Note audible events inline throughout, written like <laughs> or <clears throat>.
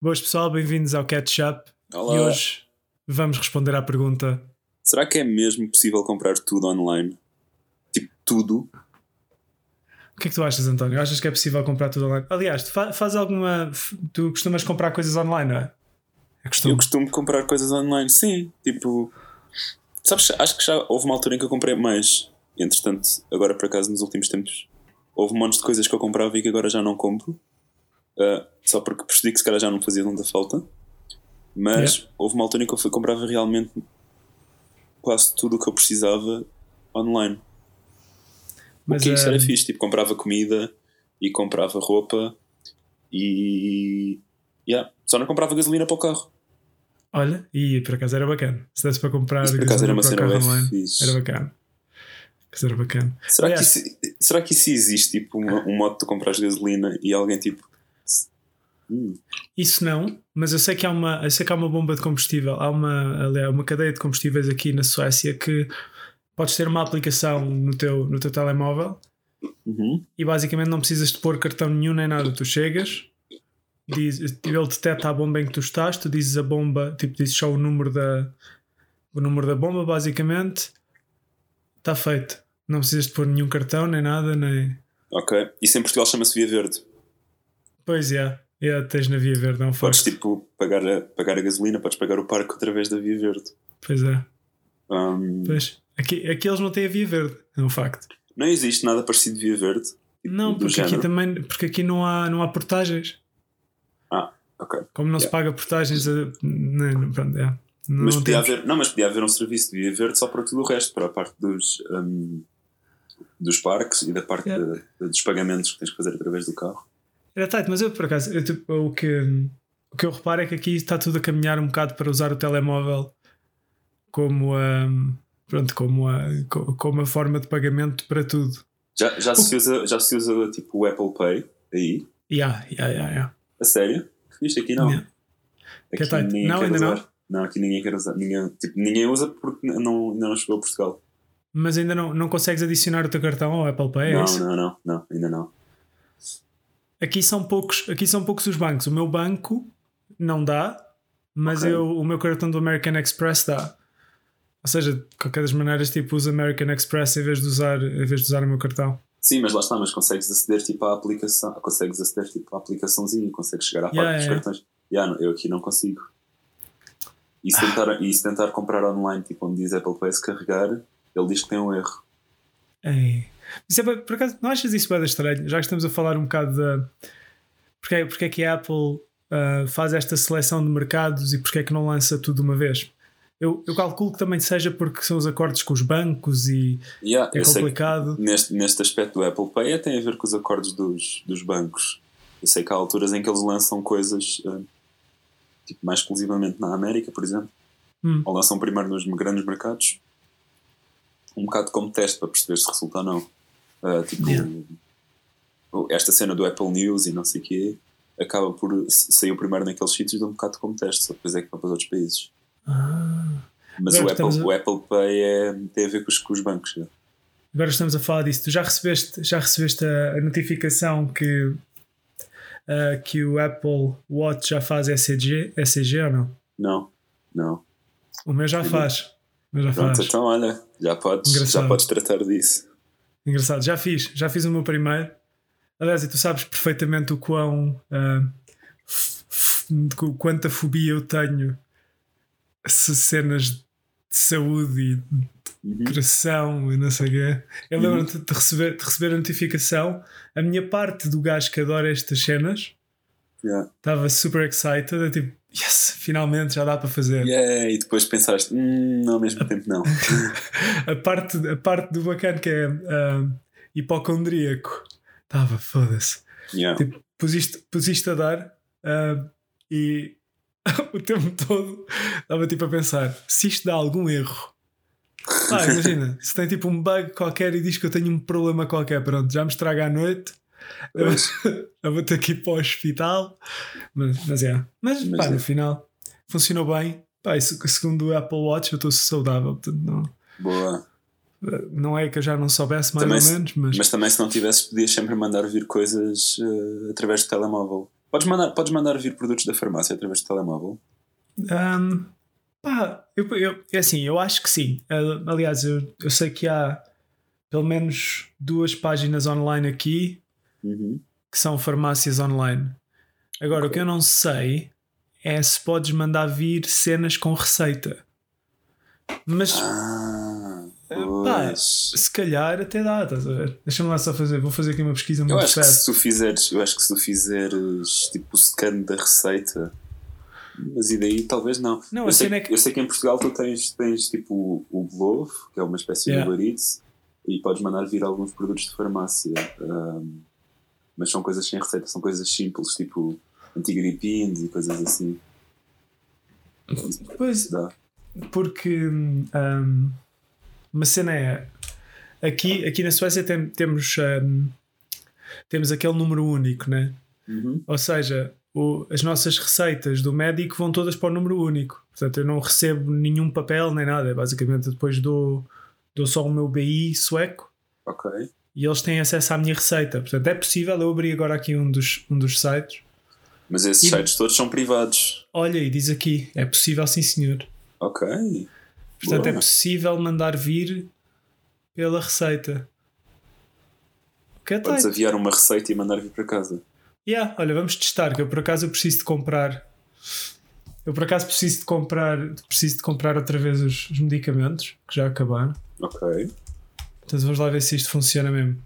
Boas pessoal, bem-vindos ao Catch Up. Olá. E hoje vamos responder à pergunta: Será que é mesmo possível comprar tudo online? Tipo, tudo? O que é que tu achas, António? Achas que é possível comprar tudo online? Aliás, tu fa- faz alguma. Tu costumas comprar coisas online, não é? É costume. Eu costumo comprar coisas online, sim. Tipo, sabes, acho que já houve uma altura em que eu comprei mais. Entretanto, agora por acaso, nos últimos tempos, houve montes de coisas que eu comprava e que agora já não compro. Ah, só porque percebi que se calhar já não fazia tanta falta. Mas Yeah. houve uma altura em que eu fui- comprava realmente quase tudo o que eu precisava online. Mas, o que isso era eh, fixe, tipo, comprava comida e comprava roupa e. Yeah, só não comprava gasolina para o carro. Olha, e por acaso era bacana. Se desse para comprar Isso por acaso era uma para o cena carro online, fixe. era bacana. Era bacana. Será, que Aliás- isso, será que isso existe? Tipo, uma- um modo de tu compras gasolina e alguém tipo. Hum, Isso não, mas eu sei que há uma, eu sei que há uma bomba de combustível, há uma, aliás, uma cadeia de combustíveis aqui na Suécia que podes ter uma aplicação no teu, no teu telemóvel uhum. e basicamente não precisas de pôr cartão nenhum nem nada. Tu chegas, diz, ele detecta a bomba em que tu estás, tu dizes a bomba, tipo, dizes só o número da, o número da bomba, basicamente, está feito. Não precisas de pôr nenhum cartão nem nada, nem. Ok. Isso em Portugal chama-se Via Verde. Pois é, é, tens na Via Verde, não Podes foi? tipo pagar a, pagar a gasolina, podes pagar o parque através da Via Verde. Pois é. Um, Pois. Aqui, aqui eles não têm a Via Verde, é um facto. não existe nada parecido de Via Verde. tipo, Não, porque aqui também porque aqui não há, não há portagens. Ah, ok. Como não se Yeah. paga portagens, não, não, pronto, é. Não Mas podia haver, não, mas podia haver um serviço de Via Verde só para tudo o resto, para a parte dos, um, dos parques e da parte Yeah. de- dos pagamentos que tens que fazer através do carro. Era tight, mas eu por acaso, eu, tipo, o, que, o que eu reparo é que aqui está tudo a caminhar um bocado para usar o telemóvel como a, pronto, como a, co- como a forma de pagamento para tudo. Já, já, se usa, já se usa tipo o Apple Pay aí? Yeah, yeah, yeah. A sério? Isto aqui não. Yeah. Que é Aqui ninguém Não, quer ainda usar. não? Não, aqui ninguém quer usar. Ninguém, tipo, ninguém usa porque não, ainda não chegou a Portugal. Mas ainda não, não consegues adicionar o teu cartão ao Apple Pay? é não, isso? não, não, não, ainda não. Aqui são poucos, aqui são poucos os bancos. O meu banco não dá, mas Ok. eu, o meu cartão do American Express dá. Ou seja, de qualquer das maneiras, tipo, uso American Express em vez de usar, em vez de usar o meu cartão. Sim, mas lá está, mas consegues aceder tipo à aplicação, consegues aceder tipo à aplicaçãozinha, consegues chegar à Yeah, parte dos yeah. cartões. Yeah, não, eu aqui não consigo. E se, tentar, e se tentar comprar online, tipo onde diz Apple Pay, se carregar, ele diz que tem um erro. Ei. Isso é, por acaso, não achas isso bem estranho? Já que estamos a falar um bocado da. Porque, é- porque é que a Apple ah, faz esta seleção de mercados e porque é que não lança tudo de uma vez? Eu, eu calculo que também seja porque são os acordos com os bancos e Yeah, é complicado. neste, neste aspecto do Apple Pay é, tem a ver com os acordos dos, dos bancos. Eu sei que há alturas em que eles lançam coisas eh, tipo, mais exclusivamente na América, por exemplo, Hum. ou lançam primeiro nos grandes mercados, um bocado como teste para perceber se resulta ou não. Ah, tipo, Yeah. esta cena do Apple News e não sei o quê acaba por sair primeiro naqueles sítios de um bocado como teste, só depois é que vai para os outros países. Ah. Mas o Apple, a- o Apple Pay é, tem a ver com os, com os bancos. Agora estamos a falar disso. Tu já recebeste, já recebeste a, a notificação que, ah, que o Apple Watch já faz ECG, ECG ou não? Não, não. O meu já faz. O meu já Pronto, faz. então olha, já podes, Engraçado. já podes tratar disso. Engraçado. Já fiz. Já fiz o meu primeiro. Aliás, e tu sabes perfeitamente o quão. o quanta fobia eu tenho se cenas de saúde e Uhum. coração e não sei o quê. Eu Uhum. lembro-te de receber, de receber a notificação. A minha parte do gajo que adora estas cenas Yeah. estava super excited. Tipo, yes, finalmente já dá para fazer. Yeah, e depois pensaste, hum, não, ao mesmo tempo não. <laughs> A, parte, a parte do bacana que é ah, hipocondríaco. Estava, foda-se. Yeah. Tipo, pusiste, pusiste a dar ah, e <laughs> o tempo todo estava tipo a pensar: se isto dá algum erro. Ah, imagina, se tem tipo um bug qualquer e diz que eu tenho um problema qualquer, pronto, já me estraga a noite, eu, vou ter que ir para o hospital. Mas, mas é, mas, Mas pá, é. no final funcionou bem. Pá, se- segundo o Apple Watch, eu estou saudável, portanto, não, Boa. não é que eu já não soubesse mais Também ou se- menos, mas, Mas também se não tivesses, podias sempre mandar vir coisas eh, através do telemóvel. Podes mandar, podes mandar vir produtos da farmácia através do telemóvel? Um, pá, eu, eu, é assim, eu acho que sim. Uh, aliás, eu, eu sei que há pelo menos duas páginas online aqui Uhum. que são farmácias online. Agora, o que eu não sei é se podes mandar vir cenas com receita. Mas Ah, pá, pois. se calhar até dá, estás a ver? Deixa-me lá só fazer, vou fazer aqui uma pesquisa Eu muito acho que se tu fizeres, eu acho que se tu fizeres tipo o scan da receita, mas e daí talvez não. Não, eu, sei, é que- eu sei que em Portugal tu tens, tens tipo o, Glovo, que é uma espécie Yeah. de Uber Eats, e podes mandar vir alguns produtos de farmácia. ahm, mas são coisas sem receita, são coisas simples, tipo antigripins e coisas assim. Pois, Dá. porque hum, uma cena é aqui, aqui na Suécia tem- temos, hum, temos aquele número único, né? Uhum. Ou seja, o- as nossas receitas do médico vão todas para o número único. Portanto, eu não recebo nenhum papel nem nada. Basicamente, depois dou, dou só o meu BI sueco Ok. E eles têm acesso à minha receita. Portanto, é possível. Eu abri agora aqui um dos, um dos sites. Mas esses E- sites todos são privados. Olha, e diz aqui: é possível, sim, senhor. Ok. Portanto, é Boa. possível mandar vir pela receita. Que é Podes tight. aviar uma receita e mandar vir para casa. Yeah, olha, vamos testar, que eu por acaso eu preciso de comprar. Eu por acaso preciso de comprar, preciso de comprar outra vez os, os medicamentos que já acabaram. Ok. Vamos lá ver se isto funciona mesmo.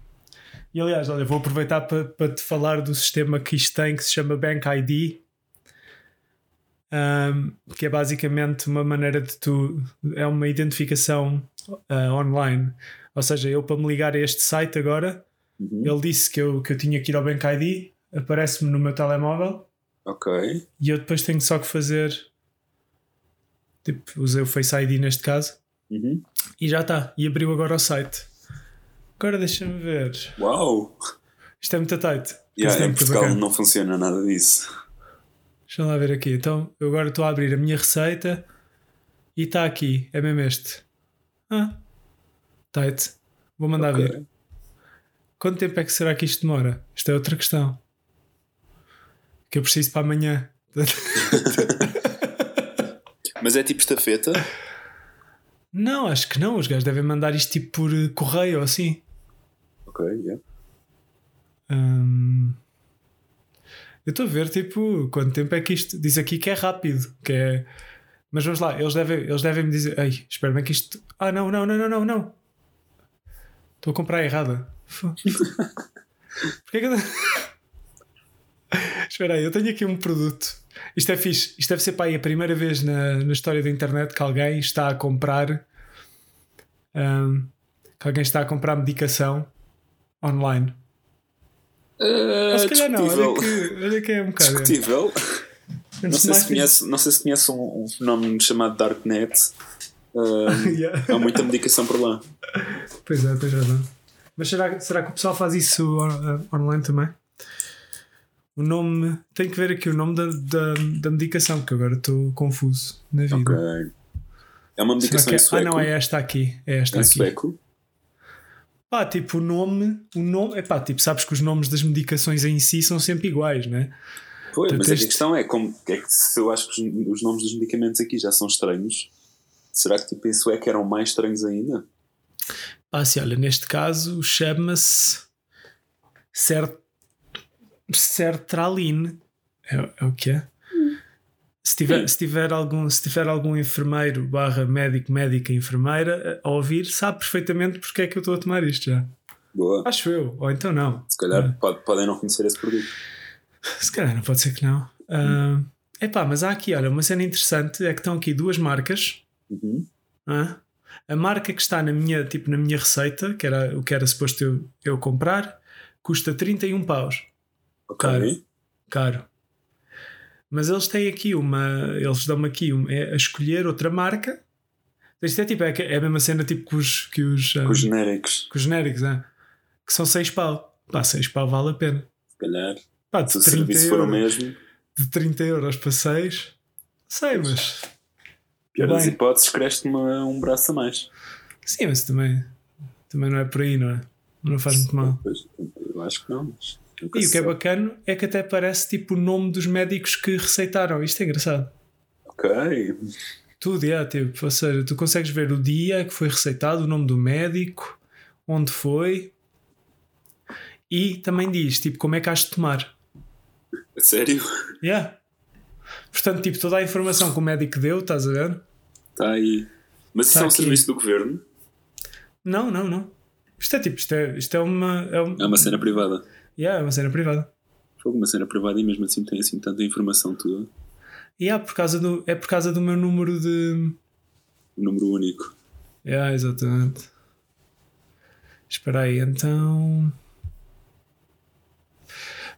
E aliás, olha, vou aproveitar para, para te falar do sistema que isto tem que se chama Bank ID. Ahm, que é basicamente uma maneira de tu. É uma identificação ah, online. Ou seja, eu para me ligar a este site agora, Uhum. ele disse que eu, que eu tinha que ir ao Bank ID, aparece-me no meu telemóvel Ok. e eu depois tenho só que fazer. Tipo, usei o Face ID neste caso Uhum. e já está. E abriu agora o site. Agora deixa-me ver. Uau! Isto é muito tight. Yeah, é em Portugal bacana. não funciona nada disso. Deixa lá ver aqui. Então, eu agora estou a abrir a minha receita e está aqui. É mesmo este. Ah, tight. Vou mandar Ok. vir. Quanto tempo é que será que isto demora? Isto é outra questão. Que eu preciso para amanhã. <laughs> Mas é tipo estafeta? Não, acho que não. Os gajos devem mandar isto tipo por correio ou assim. Ok, yeah. Hum, Eu estou a ver, tipo, quanto tempo é que isto. Diz aqui que é rápido, que é. Mas vamos lá, eles devem, eles devem me dizer. Ei, espera bem que isto. Ah, não, não, não, não, não, não. Estou a comprar errada. <laughs> Porquê que eu. <laughs> espera aí, eu tenho aqui um produto. Isto é fixe. Isto deve ser para aí a primeira vez na, na história da internet que alguém está a comprar. hum, que alguém está a comprar medicação online. Ou se calhar não, olha que, olha que é um bocado. Discutível. Não sei, se conhece, não sei se conhece um, um fenómeno chamado Darknet. <laughs> Um, Yeah. há muita medicação por lá. Pois é, tens razão. Mas será, será que o pessoal faz isso on- online também? O nome. Tem que ver aqui o nome da, da, da medicação, que agora estou confuso na vida. Ok. É uma medicação que é- em sueco. Ah, não, é esta aqui. É esta em aqui. sueco. Pá, tipo, o nome. O nome. Epá, tipo, sabes que os nomes das medicações em si são sempre iguais, né? Pois, Portanto, mas a este- questão é, como, é que se eu acho que os, os nomes dos medicamentos aqui já são estranhos, será que tipo, em sueco eram mais estranhos ainda? Ah, sim, olha, neste caso chama-se Cert... Sertraline. É, é o que é? Se tiver, se, tiver algum, se tiver algum enfermeiro barra médico, médica, enfermeira a ouvir, sabe perfeitamente porque é que eu estou a tomar isto já. Boa. Acho eu, ou então não. Se calhar pode- podem não conhecer esse produto. Se calhar não pode ser que não. Ah, epá, mas há aqui, olha, uma cena interessante é que estão aqui duas marcas. Uhum. Hã? A marca que está na minha, tipo, na minha receita, que era o que era suposto eu, eu comprar, custa 31 paus. Ok. Caro. Caro. Mas eles têm aqui uma. Eles dão-me aqui uma, é a escolher outra marca. Isto é tipo, é, que- é a mesma cena tipo que os, que os, ah, Com os genéricos, que os genéricos, ah, que são 6 pau. Pá, 6 pau vale a pena. se calhar. Pá, de Se o 30 serviço for o euros, mesmo, de 30 euros para 6, sei, mas. pior das hipóteses, cresce um braço a mais. Sim, mas também, também não é por aí, não é? Não faz muito mal. Eu acho que não, mas Nunca E o que é bacana é que até parece tipo o nome dos médicos que receitaram. Isto é engraçado. Ok. Tudo, é, tipo, ou seja, tu consegues ver o dia que foi receitado, o nome do médico, onde foi e também diz, tipo, como é que has de tomar. A Sério? Yeah. Portanto, tipo, toda a informação que o médico deu, estás a ver? Está aí. Mas isso Tá é um aqui. serviço do governo? Não, não, não. Isto é tipo, isto é, isto é uma. É, um, É uma cena privada. Yeah, é uma cena privada. Foi uma cena privada e mesmo assim tem assim tanta informação. E yeah, por causa do, é por causa do meu número de. O número único. Yeah, exatamente. Espera aí, então.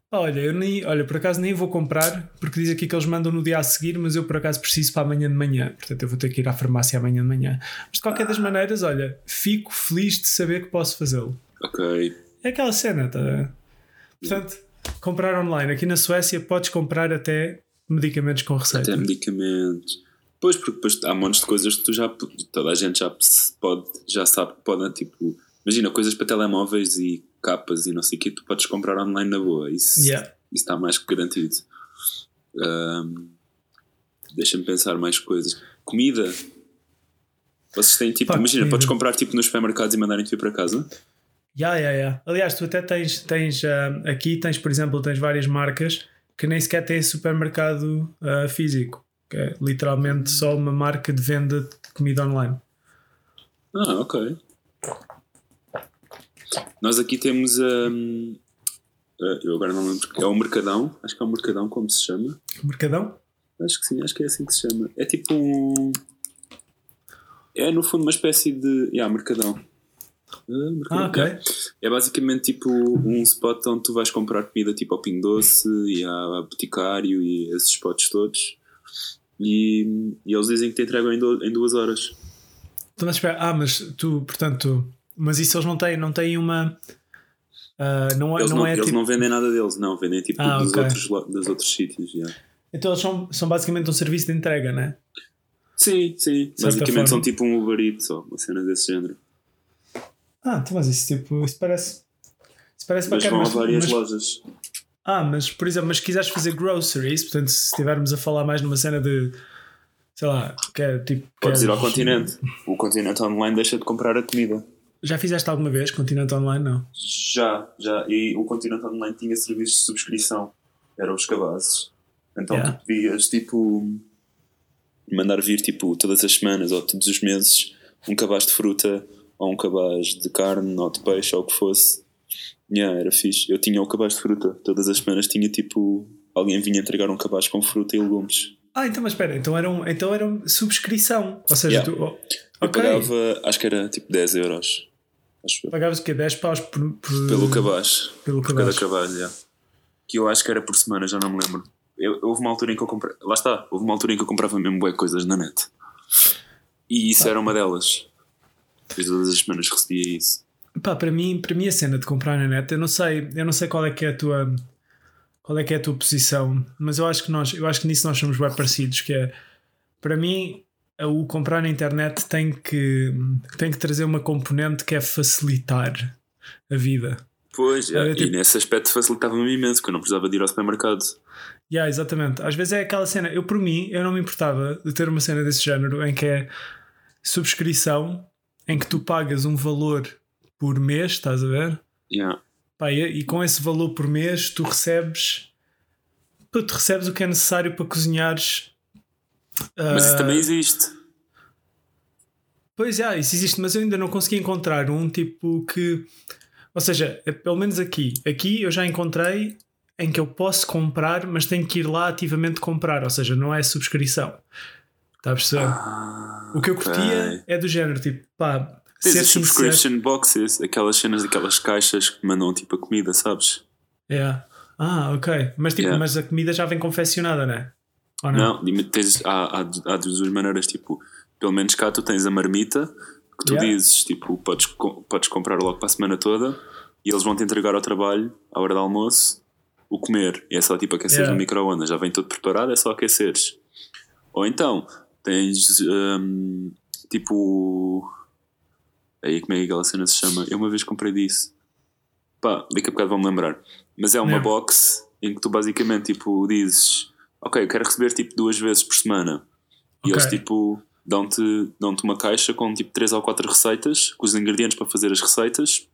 Olha, eu nem, olha, por acaso nem vou comprar, porque diz aqui que eles mandam no dia a seguir, mas eu por acaso preciso para amanhã de manhã. Portanto, eu vou ter que ir à farmácia amanhã de manhã. Mas de qualquer das maneiras, olha, fico feliz de saber que posso fazê-lo. Ok. É aquela cena, tá? Portanto, comprar online. Aqui na Suécia podes comprar até medicamentos com receita. Até medicamentos. Pois, porque depois há montes de coisas que tu já. Toda a gente já pode, já sabe que podem, tipo. Imagina, coisas para telemóveis e capas e não sei o que, tu podes comprar online na boa. Isso, Yeah. isso está mais que garantido. Ahm, Deixa-me pensar mais coisas. Comida. Vocês têm tipo, Pá, imagina, comida. podes comprar tipo nos supermercados e mandarem-te vir para casa? Ya, ya, ya. Aliás, tu até tens, tens ah, aqui tens, por exemplo, tens várias marcas que nem sequer têm supermercado ah, físico, que é literalmente só uma marca de venda de comida online. Ah, ok. Nós aqui temos. ahm, ah, eu agora não lembro. É o Mercadão. Acho que é o Mercadão, como se chama. Mercadão? Acho que sim, acho que é assim que se chama. É tipo um. É no fundo uma espécie de. Yeah, Mercadão. Ah, Ah, ok. É basicamente tipo um spot onde tu vais comprar comida tipo ao Pingo Doce e ao Boticário e esses spots todos. E, e eles dizem que te entregam em, du- em duas horas. Então, mas espera, ah, mas tu, portanto, mas isso eles não têm, não têm uma. ah, não, é- Eles, não, não, é eles tipo. não vendem nada deles, não. Vendem tipo Ah, dos, ok. outros, dos outros sítios. yeah. Então eles são, são basicamente um serviço de entrega, né? Sim, sim. certa Basicamente são tipo um Uber Eats ou uma cena desse género. Ah, então, mas isso tipo, isso parece. Isso parece Mas bacana. vão a várias mas- lojas. Ah, mas por exemplo, mas se quiseres fazer groceries, portanto, se estivermos a falar mais numa cena de sei lá, que é tipo. Podes ir ao queres- continente. O continente online deixa de comprar a comida. Já fizeste alguma vez continente online? Não. Já, já. E o continente online tinha serviços de subscrição. Eram os cabazes. Então Yeah. tu podias tipo mandar vir tipo todas as semanas ou todos os meses um cabaz de fruta ou um cabaz de carne ou de peixe ou o que fosse. Yeah, era fixe. Eu tinha o cabaz de fruta. Todas as semanas tinha tipo. Alguém vinha entregar um cabaz com fruta e legumes. Ah, então, mas espera, então era, um, então era uma subscrição. Ou seja, Yeah. tu. oh, Eu pagava, acho que era tipo 10 euros. Acho. Pagavas o quê? 10 paus por, por- Pelo cabaz. Pelo Por cada cabaz. cabaz, já. Que eu acho que era por semana, já não me lembro. Eu, houve uma altura em que eu comprei. Lá está, houve uma altura em que eu comprava mesmo bué coisas na net. E isso era uma delas. Depois todas as semanas recebia isso. Pá, para mim, para mim a cena de comprar na net, eu não sei, eu não sei qual é que é a tua qual é que é a tua posição, mas eu acho que nós, eu acho que nisso nós somos bem parecidos, que é para mim o comprar na internet tem que tem que trazer uma componente que é facilitar a vida. Pois. Era e tipo- nesse aspecto facilitava-me imenso, que eu não precisava de ir ao supermercado. Yeah, exatamente. Às vezes é aquela cena, eu por mim, eu não me importava de ter uma cena desse género em que é subscrição, em que tu pagas um valor por mês, estás a ver? Yeah. Pá, e, e com esse valor por mês tu recebes pá, tu recebes o que é necessário para cozinhares. Mas isso Ah, também existe. Pois é, isso existe, mas eu ainda não consegui encontrar um tipo que. Ou seja, é, pelo menos aqui. Aqui eu já encontrei em que eu posso comprar, mas tenho que ir lá ativamente comprar. Ou seja, não é subscrição. Está a perceber? Ah, o que eu curtia é do género, tipo, pá, Tens as sincero. subscription boxes, aquelas cenas daquelas caixas que mandam tipo a comida, sabes? É. Ah, ok. Mas, tipo, Yeah. mas a comida já vem confeccionada, não é? Ou não? Não, tens, há, há, há de duas maneiras, tipo, pelo menos cá tu tens a marmita que tu Yeah. dizes, tipo, podes, podes comprar logo para a semana toda e eles vão te entregar ao trabalho, à hora do almoço, o comer. E é só tipo aquecer Yeah. no micro-ondas, já vem tudo preparado, é só aqueceres. Ou então tens hum, tipo. Aí como é que aquela cena se chama? Eu uma vez comprei disso. Pá, daqui a bocado vão-me lembrar. Mas é uma Yeah. box em que tu basicamente tipo dizes ok, eu quero receber tipo duas vezes por semana. E eles tipo dão-te dão uma caixa com tipo três ou quatro receitas, com os ingredientes para fazer as receitas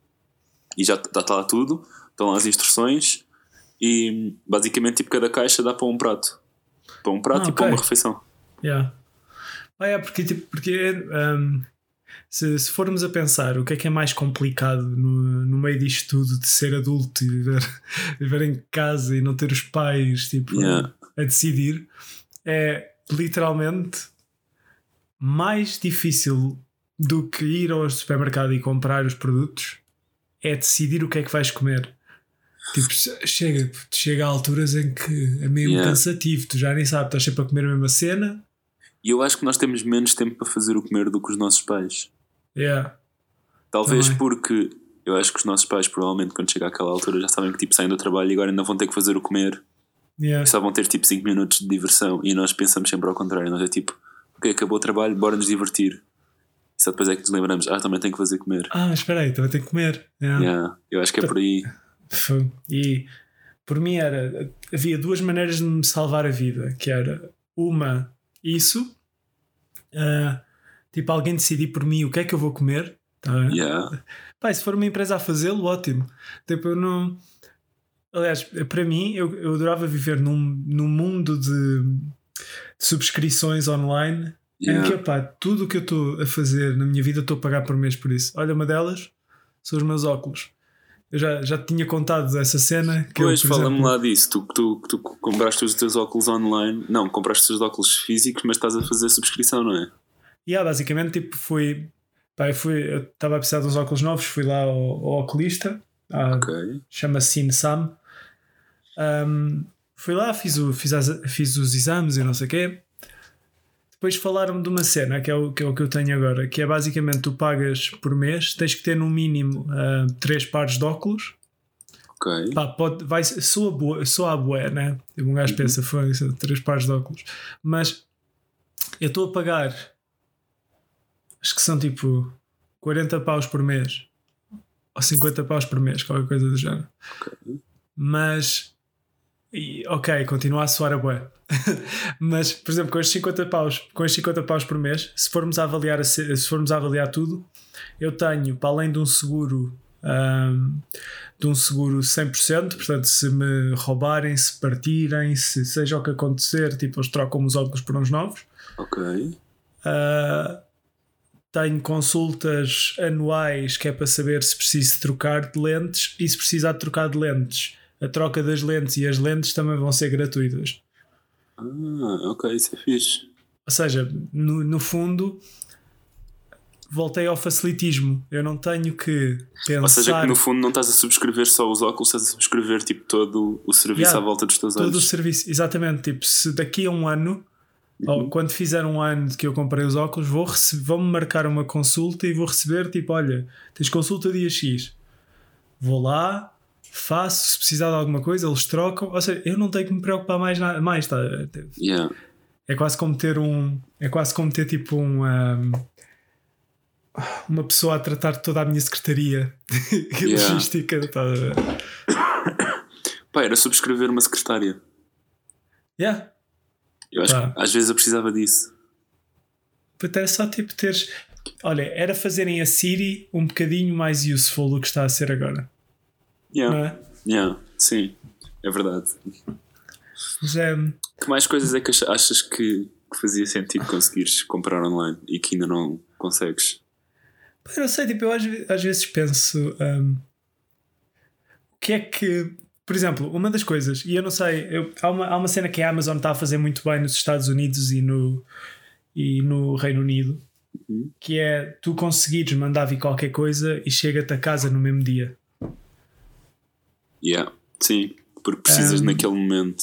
e já está lá tudo, estão lá as instruções e basicamente tipo cada caixa dá para um prato. Para um prato Ah, e para ok. uma refeição. Yeah. Ah, é, porque, tipo, porque um, se, se formos a pensar o que é que é mais complicado no, no meio disto tudo de ser adulto e viver, viver <laughs> em casa e não ter os pais tipo, Yeah. a decidir, é literalmente mais difícil do que ir ao supermercado e comprar os produtos é decidir o que é que vais comer. Tipo, che- chega, chega a alturas em que é mesmo Yeah. cansativo, tu já nem sabes, estás sempre a comer a mesma cena. E eu acho que nós temos menos tempo para fazer o comer do que os nossos pais. Yeah. Talvez Também. porque eu acho que os nossos pais, provavelmente, quando chega àquela altura, já sabem que tipo, saem do trabalho e agora ainda vão ter que fazer o comer Yeah. e só vão ter tipo 5 minutos de diversão. E nós pensamos sempre ao contrário. Nós é tipo, ok, acabou o trabalho, bora nos divertir. E só depois é que nos lembramos, ah, também tenho que fazer comer. Ah, espera aí, também tenho que comer. Yeah. Yeah, eu acho que é por aí. E por mim era. Havia duas maneiras de me salvar a vida, que era uma, isso, ah, tipo alguém decidir por mim o que é que eu vou comer. Tá? Yeah. <laughs> E se for uma empresa a fazê-lo, ótimo. Tipo, eu não. Aliás, para mim, eu, eu adorava viver num, num mundo de, de subscrições online em Yeah. que, pá, tudo o que eu estou a fazer na minha vida estou a pagar por mês por isso. Olha, uma delas são os meus óculos. Eu já, já te tinha contado essa cena. Que Pois, fala-me exemplo- lá disso. Tu, tu, tu compraste os teus óculos online. Não, compraste os teus óculos físicos, mas estás a fazer subscrição, não é? Yeah, basicamente, tipo, fui. Pá, eu fui. Eu estava a precisar de uns óculos novos, fui lá ao, ao oculista. à- Ok. chama-se Sinsam. Um, fui lá, fiz, o, fiz, as- fiz os exames e não sei o quê. Depois falaram-me de uma cena que é, o, que é o que eu tenho agora, que é basicamente tu pagas por mês, tens que ter no mínimo ah, três pares de óculos. Ok. Pá, pode, vai, soa, boa, soa a boé, né? Um gajo pensa, foi isso, três pares de óculos. Mas eu estou a pagar, acho que são tipo 40 paus por mês, ou 50 paus por mês, qualquer coisa do género. Mas, e, ok, continua a soar a bué. <laughs> Mas, por exemplo, com estes 50 paus, com estes 50 paus por mês, se formos a avaliar, se formos a avaliar tudo, eu tenho, para além de um seguro, ahm, de um seguro 100%, portanto, se me roubarem, se partirem, se seja o que acontecer, tipo, eles trocam os óculos por uns novos. Ok. Uh, tenho consultas anuais que é para saber se preciso trocar de lentes e se precisar de trocar de lentes. A troca das lentes e as lentes também vão ser gratuitas. Ah, ok, isso é fixe. Ou seja, no, no fundo, voltei ao facilitismo. Eu não tenho que pensar. Ou seja, que no fundo não estás a subscrever só os óculos, estás a subscrever tipo todo o serviço Yeah, à volta dos teus todo o olhos. serviço. Exatamente. Tipo, se daqui a um ano, ou quando fizer um ano de que eu comprei os óculos, vou vão-me marcar uma consulta e vou receber tipo: olha, tens consulta dia X. Vou lá, faço, se precisar de alguma coisa, eles trocam. Ou seja, eu não tenho que me preocupar mais, na- mais tá? Yeah. É quase como ter um. É quase como ter tipo um. um, uma pessoa a tratar toda a minha secretaria <laughs> Yeah. logística. Tá? <coughs> Pá, era subscrever uma secretária. Yeah. Eu acho Pá. que às vezes eu precisava disso. Puta, Era só tipo teres. Olha, era fazerem a Siri um bocadinho mais useful do que está a ser agora. Yeah. Não é? Yeah. Sim, é verdade. Mas é. Que mais coisas é que ach- achas que, que fazia sentido conseguires comprar online e que ainda não consegues? Eu não sei, tipo, eu às, às vezes penso. hum, o que é que. Por exemplo, uma das coisas, e eu não sei, eu- há, uma, há uma cena que a Amazon está a fazer muito bem nos Estados Unidos e no, e no Reino Unido, Uhum. que é tu conseguires mandar vir qualquer coisa e chega-te a casa no mesmo dia. Yeah. Sim, porque precisas Um, naquele momento.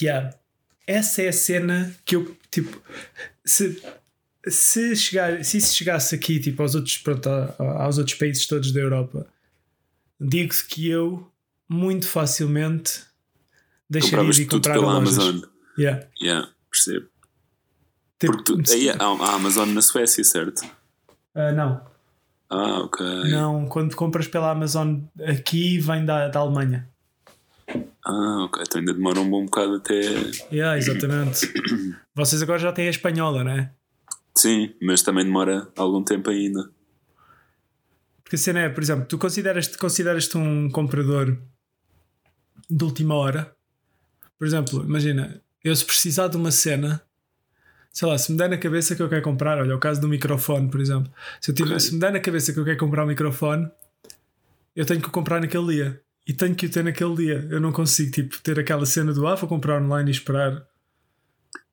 Yeah. Essa é a cena que eu tipo se, se, chegar, se isso chegasse aqui tipo, aos, outros, pronto, aos outros países todos da Europa, digo-te que eu muito facilmente deixaria Compravas de ir tudo comprar pela lojas. Amazon. Yeah. Yeah, percebo. Tipo, Porque tu, aí há, Amazon na Suécia, certo? ah, não, Ah, ok. não, quando compras pela Amazon aqui vem da, da Alemanha. Ah, ok. Então ainda demora um bom bocado até. Yeah, exatamente. <coughs> Vocês agora já têm a espanhola, não é? Sim, mas também demora algum tempo ainda. Porque a cena é, por exemplo, tu consideras-te consideras um comprador de última hora? Por exemplo, imagina, eu se precisar de uma cena, sei lá, se me der na cabeça que eu quero comprar, olha, o caso do microfone, por exemplo, se, eu tiver, se me der na cabeça que eu quero comprar um microfone, eu tenho que o comprar naquele dia. E tenho que o ter naquele dia. Eu não consigo, tipo, ter aquela cena do ah, vou comprar online e esperar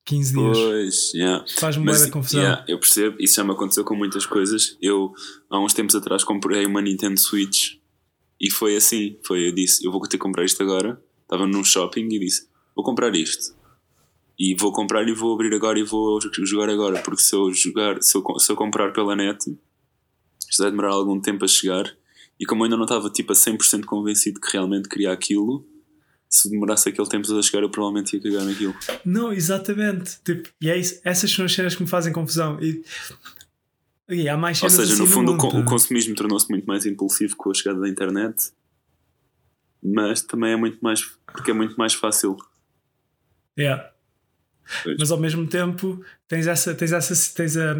15 dias. Pois, yeah. Faz-me da confusão. yeah, eu percebo, isso já me aconteceu com muitas coisas. Eu, há uns tempos atrás, comprei uma Nintendo Switch e foi assim: foi, eu disse, eu vou ter que comprar isto agora. Estava num shopping e disse, vou comprar isto. E vou comprar e vou abrir agora e vou jogar agora, porque se eu jogar, se eu, se eu comprar pela net, isto vai demorar algum tempo a chegar. E como eu ainda não estava tipo a 100% convencido que realmente queria aquilo, se demorasse aquele tempo a chegar, eu provavelmente ia cagar naquilo. Não, exatamente. Tipo, e é isso, essas são as cenas que me fazem confusão. E, e há mais Ou seja, no assim fundo, o, mundo, tá? o consumismo tornou-se muito mais impulsivo com a chegada da internet, mas também é muito mais porque é muito mais fácil. Yeah. Pois. Mas ao mesmo tempo tens essa, tens essa tens a,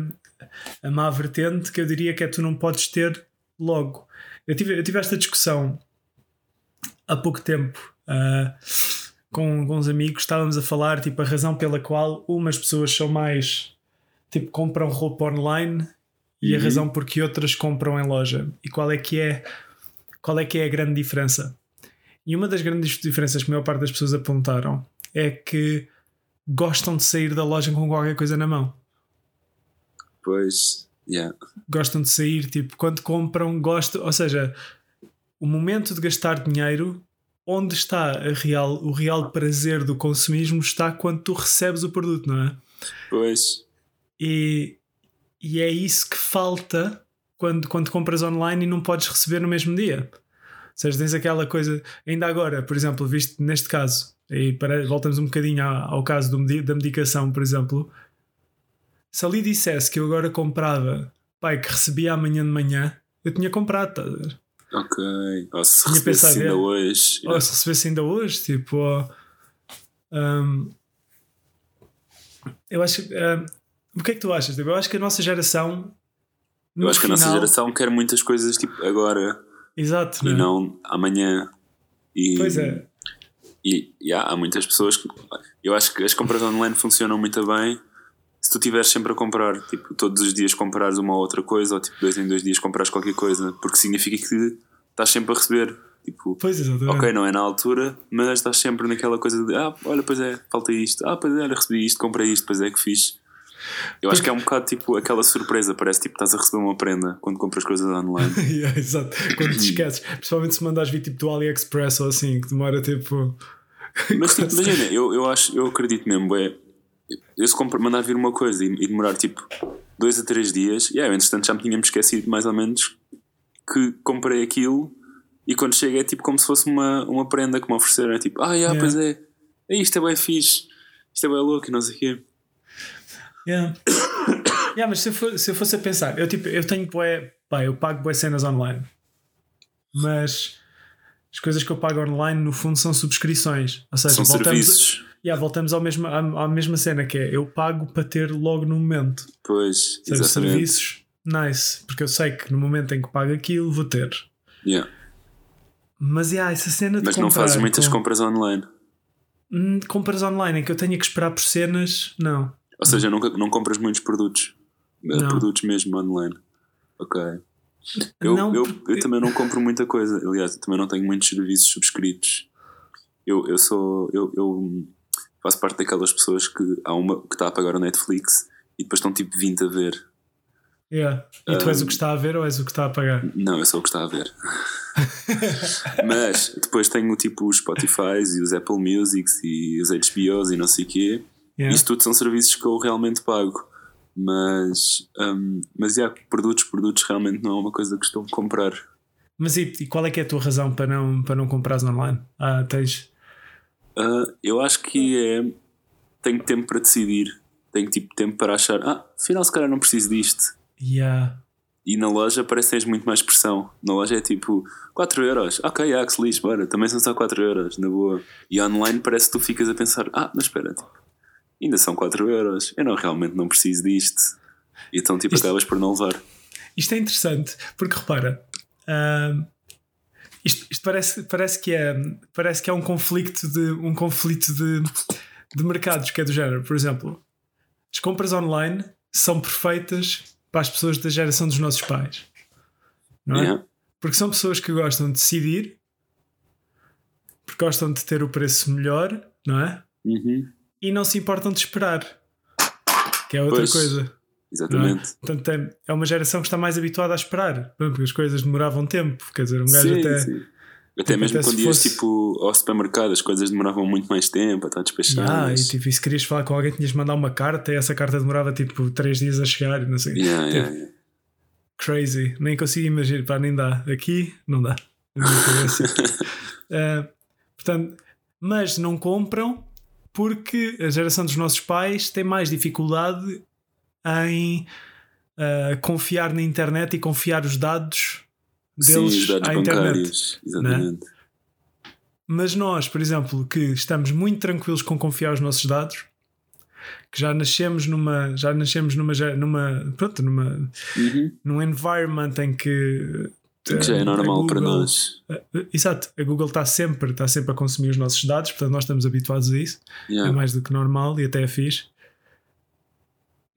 a má vertente que eu diria que é tu não podes ter logo. Eu tive, eu tive esta discussão há pouco tempo ah, com, com uns amigos, estávamos a falar tipo a razão pela qual umas pessoas são mais tipo compram roupa online e a Uhum. razão porque outras compram em loja. E qual é que é qual é que é a grande diferença? E uma das grandes diferenças que a maior parte das pessoas apontaram é que gostam de sair da loja com qualquer coisa na mão. Pois, yeah. Gostam de sair, tipo, quando compram, gostam. Ou seja, o momento de gastar dinheiro, onde está real, o real prazer do consumismo, está quando tu recebes o produto, não é? Pois, E, e é isso que falta quando, quando compras online e não podes receber no mesmo dia. Ou seja, tens aquela coisa. Ainda agora, por exemplo, visto neste caso, e para, voltamos um bocadinho ao, ao caso do da medicação, por exemplo. Se ali dissesse que eu agora comprava, pai, que recebia amanhã de manhã, eu tinha comprado, estás a ver? ok. Ou se Tinha recebesse pensado, ainda é. hoje. Ou se recebesse ainda hoje, tipo. ó, hum, eu acho. hum, o que é que tu achas? Eu acho que a nossa geração. Eu acho que a nossa geração quer muitas coisas tipo agora Exato, e né? não amanhã. E, Pois é. E, e há, há muitas pessoas que. Eu acho que as compras online funcionam muito bem se tu estiveres sempre a comprar, tipo, todos os dias comprares uma ou outra coisa, ou tipo, dois em dois dias comprares qualquer coisa, porque significa que estás sempre a receber. Tipo, Pois exatamente. ok, não é na altura, mas estás sempre naquela coisa de ah, olha, pois é, falta isto, ah, pois é, olha, recebi isto, comprei isto, pois é que fiz. Eu acho que é um bocado tipo aquela surpresa, parece tipo estás a receber uma prenda quando compras coisas online. <laughs> Yeah, exato. Quando te <clears throat> esqueces, principalmente se mandares vir tipo do AliExpress ou assim, que demora tipo. Mas tipo, <laughs> imagina, eu, eu acho, eu acredito mesmo, é, eu se compro, mandar vir uma coisa e, e demorar tipo dois a três dias, e yeah, eu, entretanto já me tínhamos esquecido mais ou menos que comprei aquilo e quando chega é tipo como se fosse uma, uma prenda que me ofereceram, é tipo, ah, yeah, Yeah. pois é, é isto é bem fixe, isto é bem louco e não sei o quê. Yeah. yeah, mas se eu, for- se eu fosse a pensar, eu tipo, eu tenho bué, pá, eu pago bué cenas online. Mas as coisas que eu pago online no fundo são subscrições. Ou seja, São voltamos, serviços, yeah, voltamos ao mesmo, à, à mesma cena que é eu pago para ter logo no momento. pois, seja, exatamente. serviços, nice. Porque eu sei que no momento em que pago aquilo vou ter. Yeah. Mas yeah, essa cena de Mas não fazes muitas com- compras online. Hum, compras online em que eu tenha que esperar por cenas, não. Ou seja, nunca, não compras muitos produtos. eh, Não. Produtos mesmo online. Ok. Eu, Não, eu, porque- eu também não compro muita coisa. Aliás, eu também não tenho muitos serviços subscritos. Eu, eu sou. Eu, eu faço parte daquelas pessoas que há uma que está a pagar o Netflix e depois estão tipo 20 a ver. Yeah. E tu és Ah. o que está a ver ou és o que está a pagar? Não, eu sou o que está a ver. <laughs> Mas depois tenho tipo os Spotify e os Apple Musics e os HBOs e não sei o quê. Yeah. Isto tudo são serviços que eu realmente pago. Mas, hum, mas yeah, produtos, produtos realmente não é uma coisa que costumo comprar. Mas e, e qual é que é a tua razão para não, para não comprares online? Ah, tens. Ah, eu acho que é. Tenho tempo para decidir. Tenho tipo tempo para achar. Ah, afinal, se calhar não preciso disto. Yeah. E na loja parece que tens muito mais pressão. Na loja é tipo 4 euros. Ok, ah, que se lixe, bora. Também são só 4 euros, na boa. E online parece que tu ficas a pensar: ah, mas espera, tipo, ainda são 4 euros. Eu não realmente não preciso disto. E então, tipo, Isto- acabas por não levar. Isto é interessante, porque repara, ah, isto, isto parece, parece, que é, parece que é um conflito de um conflito de, de mercados, que é do género. Por exemplo, as compras online são perfeitas para as pessoas da geração dos nossos pais. Não é? Yeah. Porque são pessoas que gostam de decidir, porque gostam de ter o preço melhor, não é? Uhum. E não se importam de esperar, que é outra Pois. coisa. não é? Exatamente. Portanto, é, uma geração que está mais habituada a esperar, porque as coisas demoravam tempo. Quer dizer, um gajo Sim, até. sim. Até mesmo até quando ias fosse- tipo, ao supermercado, as coisas demoravam muito mais tempo a estar Ah, e, tipo, e se querias falar com alguém, tinhas de mandar uma carta e essa carta demorava tipo 3 dias a chegar não sei. Yeah, Tipo, yeah, yeah. Crazy, nem consigo imaginar, pá, nem dá. Aqui não dá. Ah, <laughs> portanto, mas não compram porque a geração dos nossos pais tem mais dificuldade em ah, confiar na internet e confiar os dados Sim, deles os dados à internet. bancários. Exatamente. Mas nós, por exemplo, que estamos muito tranquilos com confiar os nossos dados, que já nascemos numa, já nascemos numa, numa, pronto, numa, Uhum. num environment em que Que já é normal para Google- nós. eh, eh, Exato, a Google está sempre, está sempre a consumir os nossos dados, portanto nós estamos habituados a isso, é Yeah. mais do que normal e até é fixe.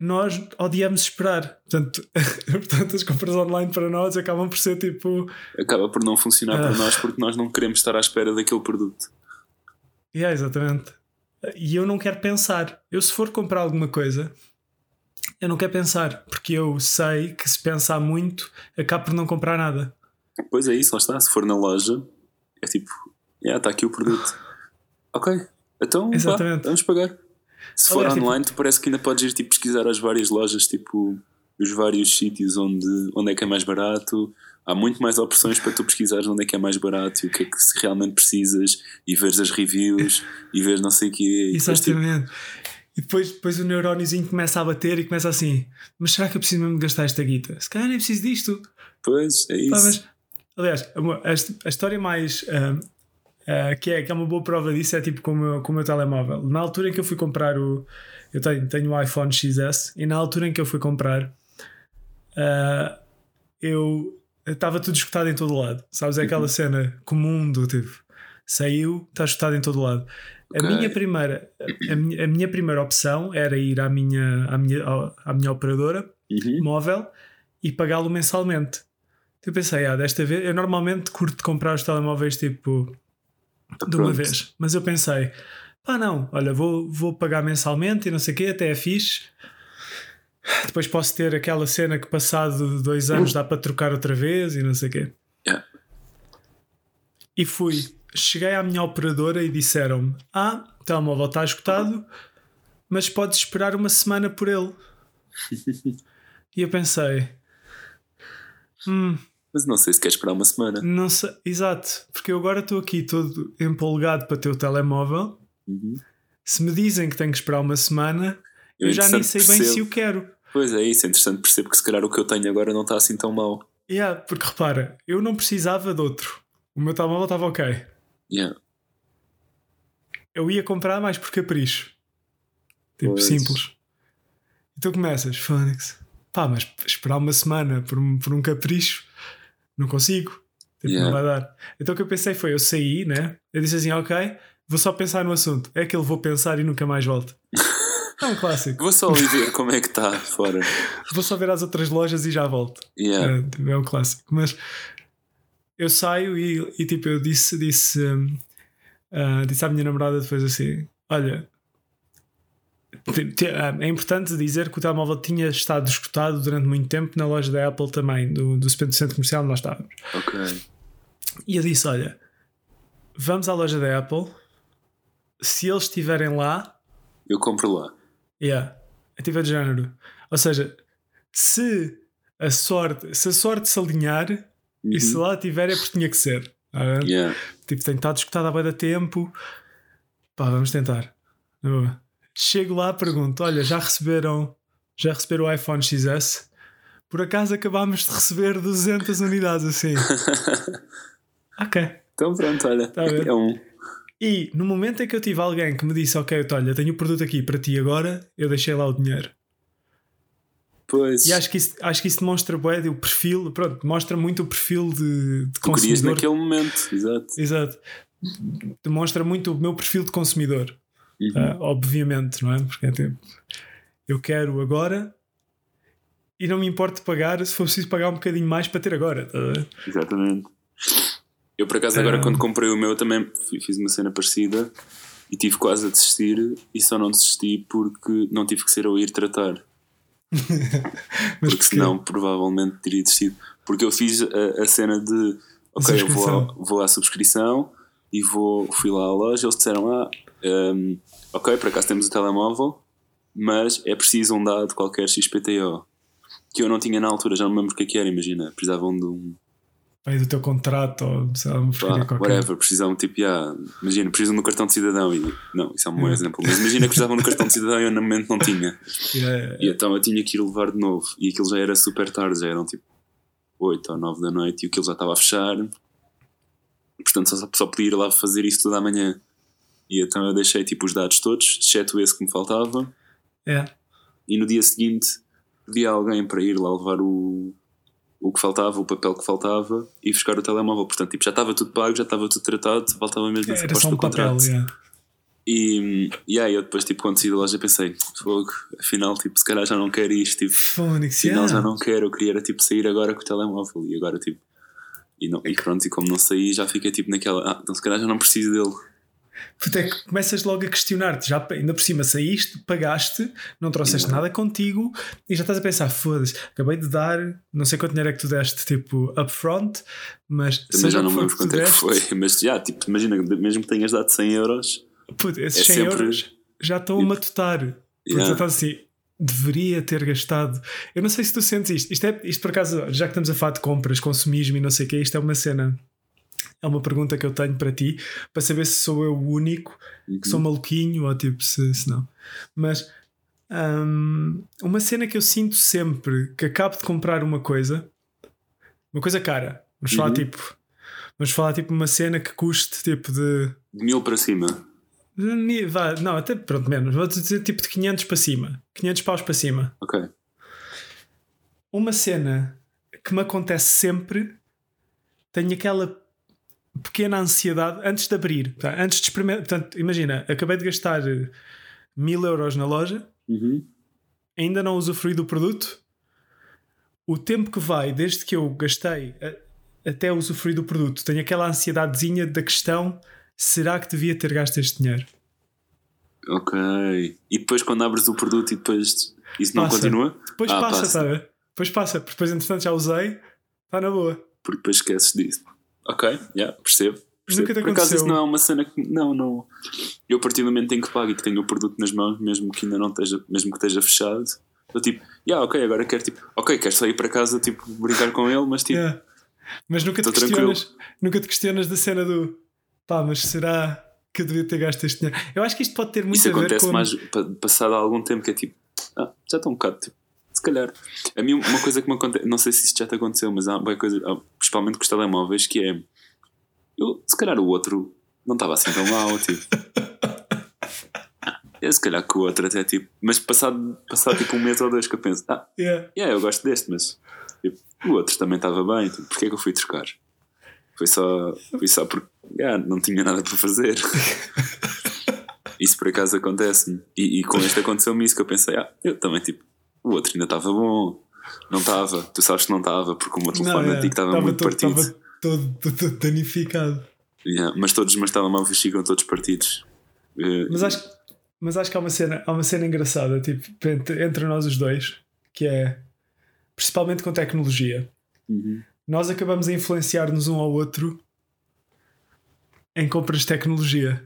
Nós odiamos esperar, portanto, <laughs> portanto as compras online para nós acabam por ser tipo, Acaba por não funcionar Ah. para nós porque nós não queremos estar à espera daquele produto. Yeah, exatamente. E eu não quero pensar. Eu, se for comprar alguma coisa, eu não quero pensar, porque eu sei que se pensar muito, acabo por não comprar nada. Pois é isso, lá está. Se for na loja, é tipo, yeah, está aqui o produto. Ok, então vá, vamos pagar. Se for Aliás, tipo- online, tu parece que ainda podes ir tipo, pesquisar as várias lojas, tipo, os vários sítios onde, onde é que é mais barato. Há muito mais opções para tu pesquisares onde é que é mais barato e o que é que se realmente precisas e veres as reviews e veres não sei o quê. Depois, tipo, Exatamente. E depois, depois o neuróniozinho começa a bater e começa assim: Mas será que eu preciso mesmo gastar esta guita? Se calhar nem preciso disto. pois, é isso. Pá, mas, aliás, a, a his- a história mais. ah, que, é, que é uma boa prova disso é tipo com o, meu, com o meu telemóvel. Na altura em que eu fui comprar o. Eu tenho, tenho o iPhone XS e na altura em que eu fui comprar, ah, eu estava tudo escutado em todo lado. Sabes? É aquela cena comum do tipo. Saiu, está escutado em todo lado. A Ok. minha primeira a minha, a minha primeira opção era ir à minha, à minha, à minha operadora Uhum. móvel e pagá-lo mensalmente. Eu pensei, ah, desta vez, eu normalmente curto comprar os telemóveis tipo de uma Pronto. vez, mas eu pensei, pá, não, olha, vou, vou pagar mensalmente e não sei o quê, até é fixe. Depois posso ter aquela cena que passado dois anos dá para trocar outra vez e não sei o quê. Yeah. E fui, cheguei à minha operadora e disseram-me: Ah, o telemóvel está esgotado, mas podes esperar uma semana por ele. <laughs> e eu pensei: Hum, Mas não sei se quer esperar uma semana. não sei, exato, porque eu agora estou aqui todo empolgado para ter o telemóvel. Uhum. Se me dizem que tenho que esperar uma semana, Eu, eu já nem sei bem se percebo. o quero. Pois é isso, é interessante percebo que se calhar o que eu tenho agora não está assim tão mal. Yeah, porque repara, eu não precisava de outro. O meu telemóvel estava ok. Yeah. Eu ia comprar mais por capricho. Tipo, Pois. simples. E tu começas, Fónix. Pá, mas esperar uma semana por um, por um capricho, não consigo. Tipo, Yeah. não vai dar. Então o que eu pensei foi: eu saí, né? Eu disse assim, ok, vou só pensar no assunto. É que ele vou pensar e nunca mais volto. <laughs> É um clássico. Vou só ver como é que está fora. <laughs> Vou só ver as outras lojas e já volto. Yeah. É, tipo, é um clássico. Mas eu saio e, e, tipo, eu disse, disse, hum, ah, disse à minha namorada depois assim: Olha, é importante dizer que o telemóvel tinha estado escutado durante muito tempo na loja da Apple também, do, do centro comercial onde nós estávamos. Ok. E eu disse: Olha, vamos à loja da Apple. Se eles estiverem lá, Eu compro lá. Yeah. É tipo de género. Ou seja, se a sorte, se a sorte se alinhar e se lá tiver é porque tinha que ser. Tá? Uhum. Yeah. Tipo, tem estado escutado há bem tempo. Pá, vamos tentar. Na boa. Chego lá, pergunto: olha, já receberam, já receberam o iPhone XS? por acaso acabámos de receber 200 unidades assim. <laughs> ok. Então pronto, olha. Tá é um. E no momento em que eu tive alguém que me disse: Ok, olha, tenho o produto aqui para ti agora, eu deixei lá o dinheiro. Pois. E acho que isso, acho que isso demonstra bué, o perfil, pronto, demonstra muito o perfil de, de consumidor. naquele momento, exato. Exato. Demonstra muito o meu perfil de consumidor. Uhum. Ah, obviamente, não é? Porque é tipo, eu quero agora e não me importa pagar se for preciso pagar um bocadinho mais para ter agora. tá a ver? Exatamente. Eu, por acaso, agora Ah. quando comprei o meu, também fi- fiz uma cena parecida e tive quase a desistir. E só não desisti porque não tive que ser eu ir tratar. <laughs> Mas porque porquê? senão provavelmente teria desistido. Porque eu fiz a, a cena de ok, eu vou, ao- vou à subscrição e vou, fui lá à loja. Eles disseram: Ah, hum, ok, por acaso temos o telemóvel, mas é preciso um dado qualquer XPTO que eu não tinha na altura, já não me lembro o que é que era. Imagina, precisavam de um Aí do teu contrato ou sei lá, uma pá, porcaria qualquer. whatever, precisavam tipo, yeah, imagina, precisam do cartão de cidadão e não, isso é um bom Yeah. exemplo, mas imagina que precisavam do cartão de cidadão e eu no momento não tinha. Yeah, E então eu tinha que ir levar de novo. E aquilo já era super tarde, já eram tipo 8 ou 9 da noite e aquilo já estava a fechar. Portanto, só, só podia ir lá fazer isso toda a manhã. E então eu deixei tipo os dados todos, exceto esse que me faltava. yeah. E no dia seguinte pedi a alguém para ir lá levar o, o que faltava, o papel que faltava e buscar o telemóvel. Portanto, tipo, já estava tudo pago, já estava tudo tratado, faltava mesmo a Era proposta um do papel. contrato. Yeah. E, e aí eu depois, tipo, quando saí da loja pensei, fogo, afinal, tipo, se calhar já não quero isto. Tipo, Fónix, Afinal yeah. já não quero, eu queria era tipo sair agora com o telemóvel e agora tipo. E, não, e pronto, e como não saí, já fiquei tipo naquela. Ah, então se calhar já não preciso dele. Puta, é que começas logo a questionar-te, já ainda por cima saíste, pagaste, não trouxeste nada contigo e já estás a pensar, foda-se, acabei de dar, não sei quanto dinheiro é que tu deste, tipo, upfront, mas seja já não me lembro quanto é que tu foi, mas já, tipo, imagina, mesmo que tenhas dado 100 euros, Puta, esses É 100 sempre- euros já estão a matutar. Porque Yeah. tu estás assim, deveria ter gastado. Eu não sei se tu sentes isto. Isto, é, isto por acaso, já que estamos a falar de compras, consumismo e não sei o que, isto é uma cena. É uma pergunta que eu tenho para ti, para saber se sou eu o único Uhum. que sou maluquinho ou tipo se, se não. Mas hum, uma cena que eu sinto sempre que acabo de comprar uma coisa, uma coisa cara, vamos falar Uhum. tipo, vamos falar tipo uma cena que custe tipo de de mil para cima. Vá, não, até pronto, menos. Vou dizer tipo de 500 para cima. 500 paus para cima. Ok. Uma cena que me acontece sempre, tenho aquela pequena ansiedade antes de abrir. tá? Antes de experimentar. Portanto, imagina, acabei de gastar eh, mil euros na loja, Uhum. ainda não usufruí do produto. O tempo que vai desde que eu gastei a- até usufruir do produto, tenho aquela ansiedadezinha da questão: será que devia ter gasto este dinheiro? Ok. E depois quando abres o produto e depois isso não Passa. continua? Depois Ah, passa, passa. tá a ver? Depois passa, porque depois entretanto já usei, está na boa. Porque depois esqueces disso. Ok, yeah, percebo. percebo. Nunca te Por acaso isso não é uma cena que. Não, não. Eu a partir do momento em que pago e que tenho o produto nas mãos, mesmo que ainda não esteja, mesmo que esteja fechado, eu tipo, yeah, ok, agora quero tipo, ok, quero sair para casa, tipo, brincar com ele, mas tipo, Yeah. Mas nunca te, tranquilo. questionas, nunca te questionas da cena do pá, mas será que eu devia ter gasto este dinheiro? Eu acho que isto pode ter muito isso a ver acontece com. mais pa- passado algum tempo que é tipo, ah, já está um bocado, tipo, se calhar. A mim, uma coisa que me acontece, não sei se isto já te aconteceu, mas há uma coisa, principalmente com os telemóveis, que é, eu, se calhar o outro não estava assim tão mal, tipo. <laughs> É, se calhar que o outro até tipo. Mas passado, passado tipo um mês ou dois que eu penso, ah, Yeah. yeah, eu gosto deste, mas tipo, o outro também estava bem, tipo, porque é que eu fui trocar? Foi só, foi só porque yeah, não tinha nada para fazer. <laughs> isso por acaso acontece-me. E, e com este aconteceu-me isso que eu pensei, ah, eu também tipo, o outro ainda estava bom. Não estava, tu sabes que não estava, porque o meu telefone yeah, antigo estava tava muito todo, partido. tava todo, todo, todo danificado. Yeah, mas todos os meus telemóveis ficam todos partidos. Eh, Mas acho, mas acho que há uma cena, há uma cena engraçada tipo, entre, entre nós os dois, que é principalmente com tecnologia. uhum. Nós acabamos a influenciar-nos um ao outro em compras de tecnologia.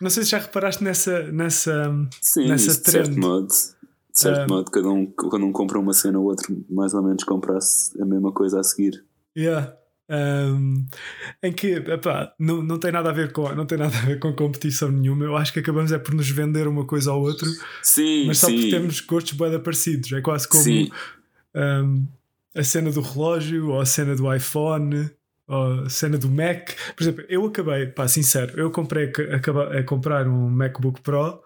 Não sei se já reparaste nessa. nessa Sim, Nessa isso de certo trend. modo. De certo Um, modo, cada um, quando um compra uma cena, o outro mais ou menos comprasse a mesma coisa a seguir. Yeah. Um, em que epá, não, não tem nada a ver com não tem nada a ver com competição nenhuma. Eu acho que acabamos é por nos vender uma coisa ao outro, Sim, mas só sim. porque temos gostos bem parecidos. É quase como um, a cena do relógio, ou a cena do iPhone, ou a cena do Mac. Por exemplo, eu acabei, pá, sincero, eu comprei acabei a comprar um MacBook Pro.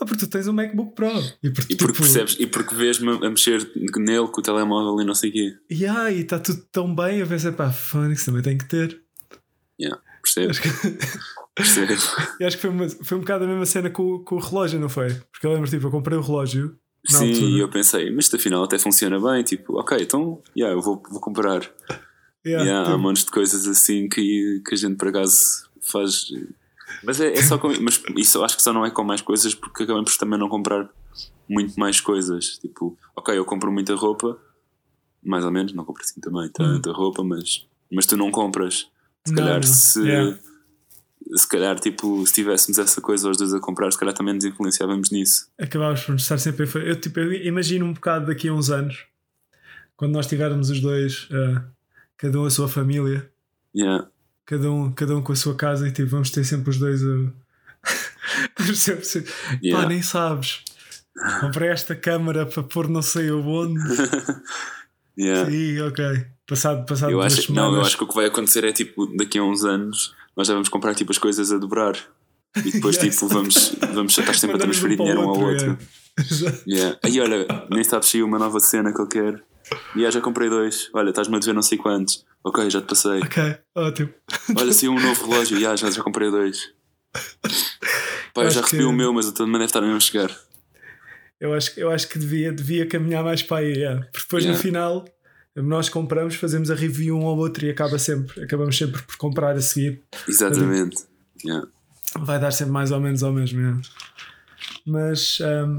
Ah, porque tu tens um MacBook Pro. E porque, e porque tipo, percebes, e porque vês-me a mexer nele com o telemóvel e não sei o quê. Yeah, e está tudo tão bem, a ver pá, Phonics também tem que ter. Yeah, percebo. Acho que... percebo. <laughs> e acho que foi, uma, foi um bocado a mesma cena com, com o relógio, não foi? Porque eu lembro, tipo, eu comprei o relógio Sim, e eu pensei, mas isto afinal até funciona bem. Tipo, ok, então yeah, eu vou, vou comprar. Yeah, yeah, há montes de coisas assim que, que a gente por acaso faz. Mas é, é só com. Mas isso acho que só não é com mais coisas porque acabamos também não comprar muito mais coisas. Tipo, ok, eu compro muita roupa, mais ou menos, não compro assim também tanta hum. roupa, mas, mas tu não compras. Se calhar não, não. se. Yeah se calhar, tipo, se tivéssemos essa coisa os dois a comprar, se calhar também nos influenciávamos nisso. Acabávamos por estar sempre. Eu, tipo, eu imagino um bocado daqui a uns anos, quando nós tivermos os dois, uh, cada um a sua família, yeah. Cada, um, cada um com a sua casa, e tipo, vamos ter sempre os dois a. <laughs> sempre. Yeah. Pá, nem sabes. Comprei esta câmara para pôr não sei onde. <laughs> yeah. Sim, ok. Passado, passado eu acho, Não, eu acho que o que vai acontecer é tipo, daqui a uns anos nós já vamos comprar tipo as coisas a dobrar e depois <laughs> yes. tipo vamos, vamos estar sempre a transferir um dinheiro um ao outro. Yeah. yeah. Aí olha, nem sabes se uma nova cena que eu quero. E yeah, já comprei dois. Olha, estás-me a dever não sei quantos. Ok, já te passei. Ok, ótimo. Olha, se um novo relógio. Yeah, já, já comprei dois. <laughs> Pá, eu já recebi que... o meu, mas o também deve estar mesmo a chegar. Eu acho, eu acho que devia, devia caminhar mais para aí, yeah. porque depois no final nós compramos, fazemos a review um ao outro e acaba sempre, acabamos sempre por comprar a seguir. Exatamente. Yeah. Vai dar sempre mais ou menos ao mesmo. Yeah. Mas, um,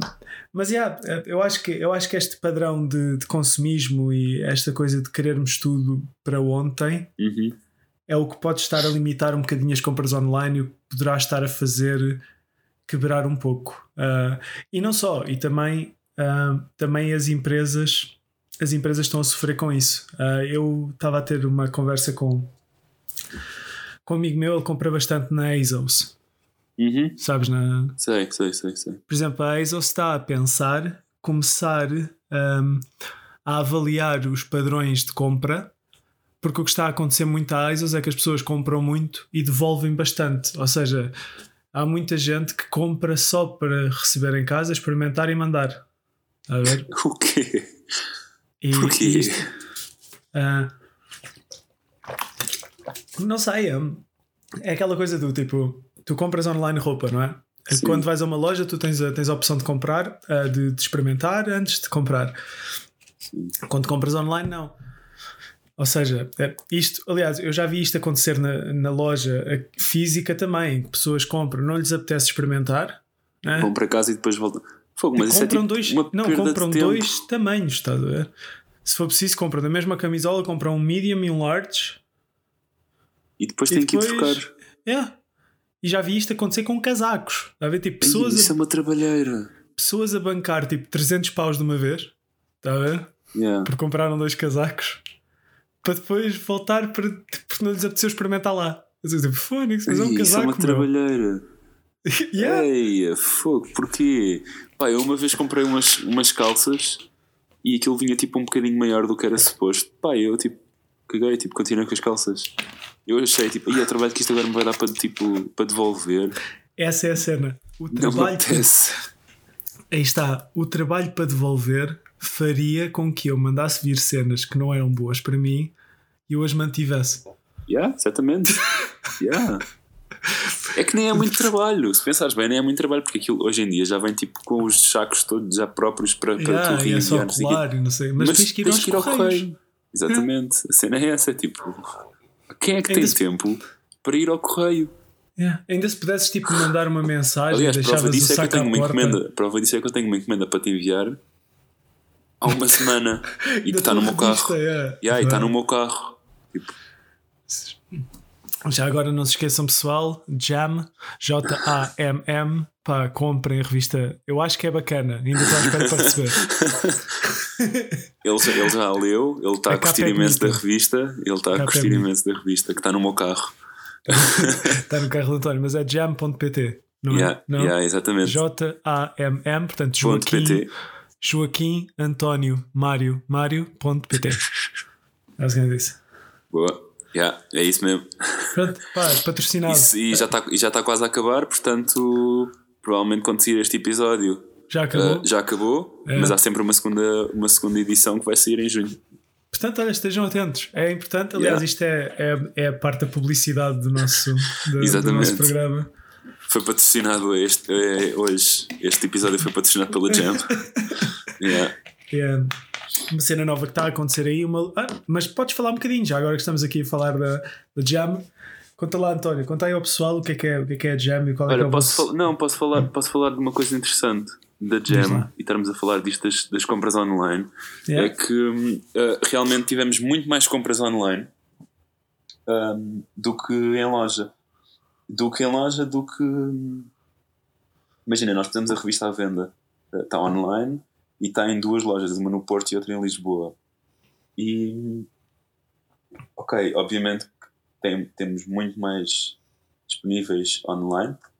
mas yeah, eu, acho que, eu acho que este padrão de, de consumismo e esta coisa de querermos tudo para ontem uhum. é o que pode estar a limitar um bocadinho as compras online e o que poderá estar a fazer quebrar um pouco. Uh, e não só, e também, uh, também as empresas as empresas estão a sofrer com isso. Uh, eu estava a ter uma conversa com, com um amigo meu, ele compra bastante na ASOS. Uhum. Sabes? Na... Sei, sei, sei, sei. Por exemplo, a ASOS está a pensar começar um, a avaliar os padrões de compra, porque o que está a acontecer muito à ASOS é que as pessoas compram muito e devolvem bastante. Ou seja, há muita gente que compra só para receber em casa, experimentar e mandar. A ver? <laughs> O quê? E, Porquê? Isto, uh, não sei, é, é aquela coisa do tipo, tu compras online roupa, não é? Sim. Quando vais a uma loja, tu tens a, tens a opção de comprar, uh, de, de, experimentar antes de comprar. Sim. Quando compras online, não. Ou seja, é, isto, aliás, eu já vi isto acontecer na, na loja física também. Pessoas compram, não lhes apetece experimentar. Né? Vão para casa e depois voltam. Fogo, mas compram é tipo dois, não, compram dois tamanhos, estás a ver? Se for preciso, compram da mesma camisola, compram um medium e um large. E depois e depois, que ir trocar. É. E já vi isto acontecer com casacos. Está a ver? Tipo, pessoas. Isso a, é uma trabalheira. Pessoas a bancar tipo 300 paus de uma vez. Está a ver? Yeah. Porque compraram dois casacos. Para depois voltar para. Porque não lhes apeteceu experimentar lá. Eu tipo, Fónix, mas é um casaco. Isso é uma trabalheira. <laughs> yeah. Ei, fogo, porquê? Pá, eu uma vez comprei umas, umas calças e aquilo vinha tipo um bocadinho maior do que era suposto. Pá, eu tipo, caguei, tipo, continuei com as calças. Eu achei, tipo, e o trabalho que isto agora me vai dar para, tipo, para devolver. Essa é a cena. O trabalho. Não Aí está. O trabalho para devolver faria com que eu mandasse vir cenas que não eram boas para mim e eu as mantivesse. Yeah, exatamente. yeah. É que nem é muito trabalho, se pensares bem, nem é muito trabalho, porque aquilo hoje em dia já vem tipo com os sacos todos já próprios para, para yeah, tu é só colar, não sei, mas, mas tens que ir, tens que ir ao correio. Exatamente, a cena é essa, tipo, quem é que tem se... tempo para ir ao correio? Yeah. Ainda se pudesses tipo mandar uma mensagem, Aliás, prova disso é que eu tenho uma encomenda, prova disso é que eu tenho uma encomenda para te enviar há uma <laughs> semana e que está no meu carro. Yeah. Yeah, e está no meu carro. Tipo, já agora não se esqueçam, pessoal, Jam, J-A-M-M, pá, comprem a revista. Eu acho que é bacana, ainda estou à espera para receber. <laughs> ele, ele já leu, ele está a, a curtir é imenso da revista, ele está a, a curtir é imenso da revista, que está no meu carro. está <laughs> no carro do António, mas é jam.pt, não yeah, é? Não? Yeah, exatamente. J-A-M-M, portanto, Joaquim, Joaquim António Mário Mário.pt. <laughs> É o que eu disse. Boa. Yeah, é isso mesmo. Pronto, pá, <laughs> patrocinado. Isso, e já está já tá quase a acabar, portanto, provavelmente quando sair este episódio já acabou. Uh, já acabou, é. mas há sempre uma segunda, uma segunda edição que vai sair em junho. Portanto, olha, estejam atentos. É importante, aliás, yeah. isto é, é, é a parte da publicidade do nosso, do, do nosso programa. Foi patrocinado este, é, hoje. Este episódio foi patrocinado pela Jam. <laughs> yeah. yeah. Uma cena nova que está a acontecer aí. Uma... Ah, mas podes falar um bocadinho, já agora que estamos aqui a falar da, da Jam. Conta lá, António, conta aí ao pessoal o que é que é, o que é, que é a Jam e qual Olha, é que é o posso vosso... Não, posso falar, posso falar de uma coisa interessante da Jam e estarmos a falar disto das, das compras online. Yeah. É que uh, realmente tivemos muito mais compras online um, do que em loja. Do que em loja, do que. Imagina, nós fizemos a revista à venda, está uh, online e está em duas lojas, uma no Porto e outra em Lisboa. E. Ok, obviamente tem, temos muito mais disponíveis online, é,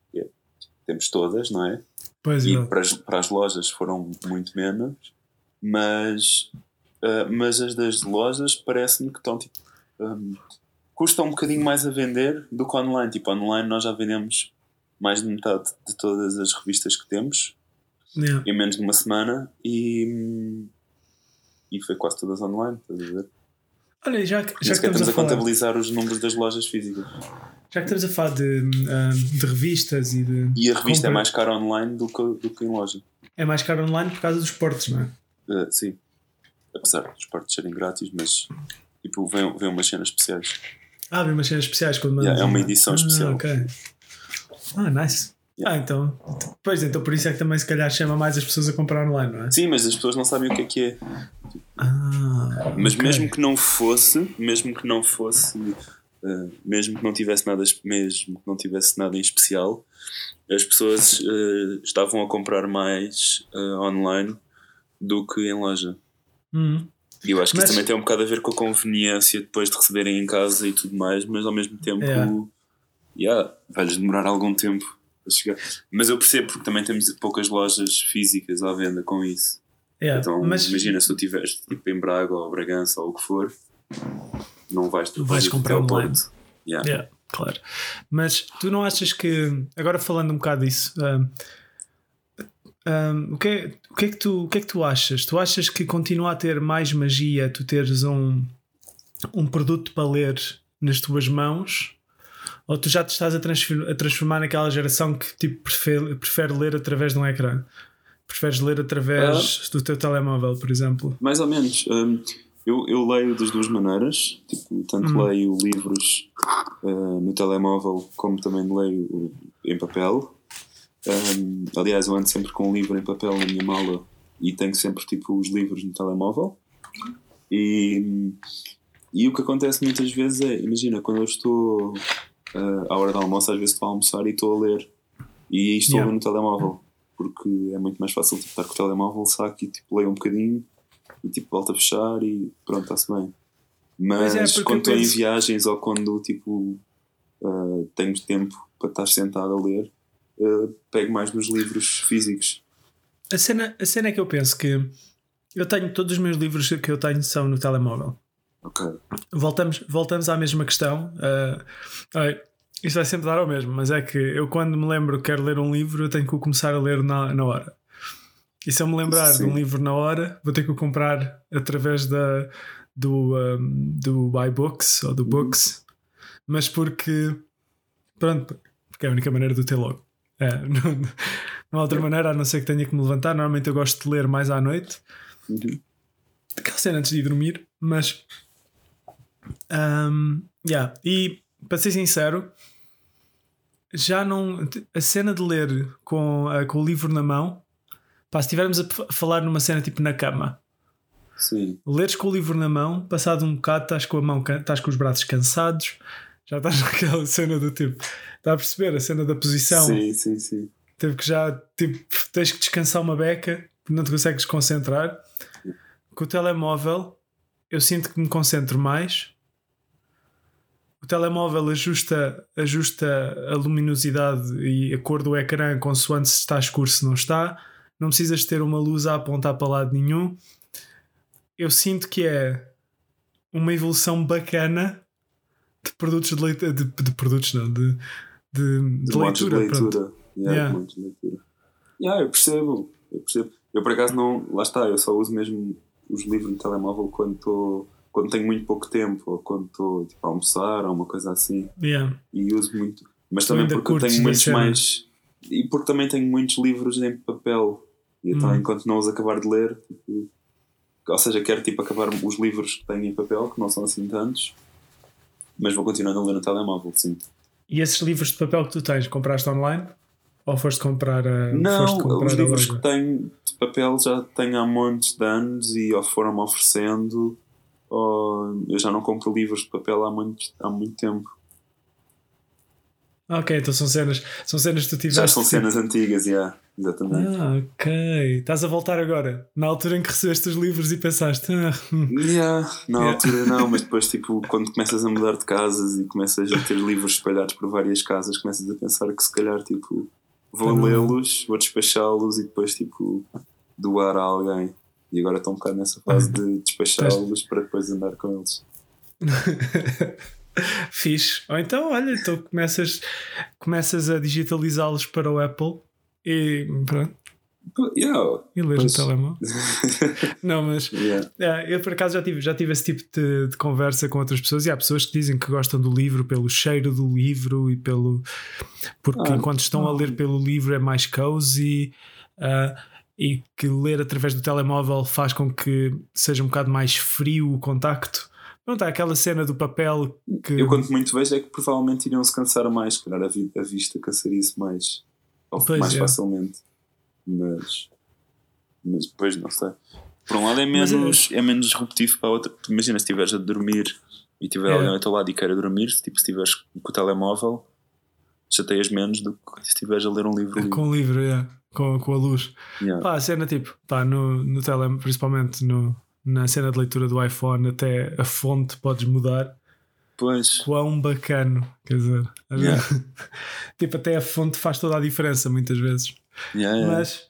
temos todas, não é? Pois e para as, para as lojas foram muito menos, mas, uh, mas as das lojas parece-me que estão tipo. Um, custa um bocadinho mais a vender do que online. Tipo, online nós já vendemos mais de metade de todas as revistas que temos yeah. em menos de uma semana e, e foi quase todas online, estás a ver? Olha, já, já que estamos, a, a, contabilizar os números das lojas físicas. Já que estamos a falar de, de revistas e de. E a revista compra, é mais cara online do que, do que em loja. É mais cara online por causa dos portos, não é? Uh, sim. Apesar dos portos serem grátis, mas tipo, vem, vem umas cenas especiais. Ah, vem umas cenas especiais quando yeah, É uma edição ah, especial. Ok. Ah, nice. Yeah. Ah, então. Pois então, por isso é que também se calhar chama mais as pessoas a comprar online, não é? Sim, mas as pessoas não sabem o que é que é. Ah, mas okay. mesmo que não fosse, mesmo que não fosse, uh, mesmo que não tivesse nada, mesmo que não tivesse nada em especial, as pessoas uh, estavam a comprar mais uh, online do que em loja. Hum. E eu acho que Mas- isso também tem um bocado a ver com a conveniência depois de receberem em casa e tudo mais, mas ao mesmo tempo, Yeah. yeah, vai-lhes demorar algum tempo a chegar. Mas eu percebo porque também temos poucas lojas físicas à venda com isso. Yeah, Então, mas imagina se tu estiveres tipo, em Braga ou Bragança ou o que for, não vais, tu Vais comprar online. Yeah. Yeah, claro. Mas tu não achas que. Agora falando um bocado disso. um, um, o, que é, o, que é que tu, o que é que tu achas? Tu achas que continua a ter mais magia tu teres um, um produto para ler nas tuas mãos? Ou tu já te estás a transformar, a transformar naquela geração que tipo, prefere, prefere ler através de um ecrã? Preferes ler através do teu telemóvel, por exemplo? Mais ou menos. hum, eu, eu leio das duas maneiras, tipo, tanto Hum. leio livros uh, no telemóvel como também leio em papel. Hum, aliás, eu ando sempre com um livro em papel na minha mala e tenho sempre tipo, os livros no telemóvel. E, e o que acontece muitas vezes é, imagina, quando eu estou uh, à hora do almoço, às vezes estou a almoçar e estou a ler. E estou a Yeah. ler no telemóvel, porque é muito mais fácil tipo, estar com o telemóvel, saco e tipo, leio um bocadinho e tipo volta a fechar e pronto, está-se bem. Mas Pois é, quando estou em penso- viagens ou quando tipo uh, tenho tempo para estar sentado a ler, uh, pego mais nos livros físicos. A cena, a cena é que eu penso que eu tenho todos os meus livros que eu tenho são no telemóvel. Ok. Voltamos, voltamos à mesma questão. Uh, isto vai sempre dar ao mesmo, mas é que eu, quando me lembro que quero ler um livro, eu tenho que o começar a ler na, na hora. E se eu me lembrar de Sim. um livro na hora, vou ter que o comprar através da, do, um, do iBooks ou do Books, mas porque, pronto, porque é a única maneira de o ter logo. É, <laughs> não, não há outra maneira a não ser que tenha que me levantar. Normalmente eu gosto de ler mais à noite Uhum. aquela cena antes de ir dormir, mas um, yeah. e para ser sincero, já não a cena de ler com, com o livro na mão, pá, se estivermos a falar numa cena tipo na cama, Sim. leres com o livro na mão, passado um bocado, estás com a mão, estás com os braços cansados, já estás <laughs> naquela cena do tipo, está a perceber a cena da posição, Sim, sim, sim. teve que já tipo, tens que descansar uma beca, não te consegues concentrar. Com o telemóvel, eu sinto que me concentro mais. O telemóvel ajusta, ajusta a luminosidade e a cor do ecrã consoante se está escuro se não está. Não precisas ter uma luz a apontar para lado nenhum. Eu sinto que é uma evolução bacana de produtos de leitura, de, de produtos não, de, de, de leitura. De leitura. Yeah, yeah. De leitura. Yeah, eu percebo, eu percebo. Eu por acaso não, lá está, eu só uso mesmo os livros no telemóvel quando estou quando tenho muito pouco tempo ou quando estou tipo, a almoçar ou uma coisa assim yeah. e uso muito mas também porque eu tenho muitos mais e porque também tenho muitos livros em papel e então hum. enquanto não os acabar de ler tipo, ou seja, quero tipo acabar os livros que tenho em papel que não são assim tantos mas vou continuando a ler no telemóvel, sim e esses livros de papel que tu tens, compraste online? Ou foste comprar a. Não, comprar os livros que tenho de papel já tenho há montes de anos e ou foram-me oferecendo, ou eu já não compro livros de papel há muito, há muito tempo. Ok, então são cenas, são cenas que tu tiveste. Já são cenas antigas, já, yeah, exatamente. Ah, ok. Estás a voltar agora, na altura em que recebeste os livros e pensaste. Ah, hum. yeah, na yeah. altura <laughs> não, mas depois, tipo, quando começas a mudar de casas e começas a ter livros espalhados por várias casas, começas a pensar que se calhar, tipo, vou lê-los, vou despachá-los e depois, tipo, doar a alguém. E agora estou um bocado nessa fase de despachá-los para depois andar com eles. <laughs> <laughs> Fixe. Ou então, olha, então começas, começas a digitalizá-los para o Apple e pronto. Yeah, e lês no telemóvel. <laughs> não, mas yeah. yeah. eu por acaso já tive, já tive esse tipo de, de, conversa com outras pessoas e há pessoas que dizem que gostam do livro pelo cheiro do livro e pelo. porque ah, enquanto estão ah. a ler pelo livro é mais cozy. Uh, e que ler através do telemóvel faz com que seja um bocado mais frio o contacto não está aquela cena do papel que. Eu, quanto muito vejo, é que provavelmente iriam se cansar mais, se calhar a, vi a vista cansaria-se mais, ou pois mais é. facilmente. Mas. Mas depois, não sei. Por um lado, é menos, é... é menos disruptivo para a outra. Imagina se estiveres a dormir e tiver é. alguém ao teu lado e queira dormir, tipo, se estiveres com o telemóvel, chateias menos do que se estiveres a ler um livro. Com o livro, é. Com, com a luz. Yeah. Pá, a cena tipo, pá, no, no tele, principalmente no, na cena de leitura do iPhone até a fonte podes mudar. Pois. Quão bacano, quer dizer, yeah. <laughs> tipo, até a fonte faz toda a diferença muitas vezes. Yeah, yeah. Mas,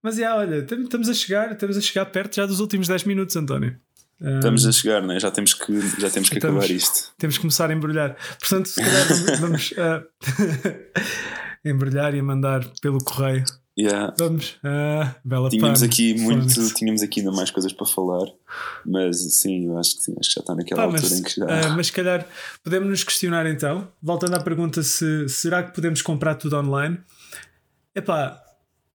mas yeah, olha, estamos a chegar, estamos a chegar perto já dos últimos 10 minutos, António. Estamos a chegar, né? já temos que, já temos que estamos, acabar isto. Temos que começar a embrulhar. Portanto, se calhar vamos uh, <laughs> embrulhar e mandar pelo correio Yeah. Vamos, uh, bela tínhamos aqui muito, tínhamos aqui ainda mais coisas para falar, mas sim, eu acho que sim, acho que já está naquela altura mas, em que já. Uh, mas se calhar podemos nos questionar então, voltando à pergunta se será que podemos comprar tudo online? Epá,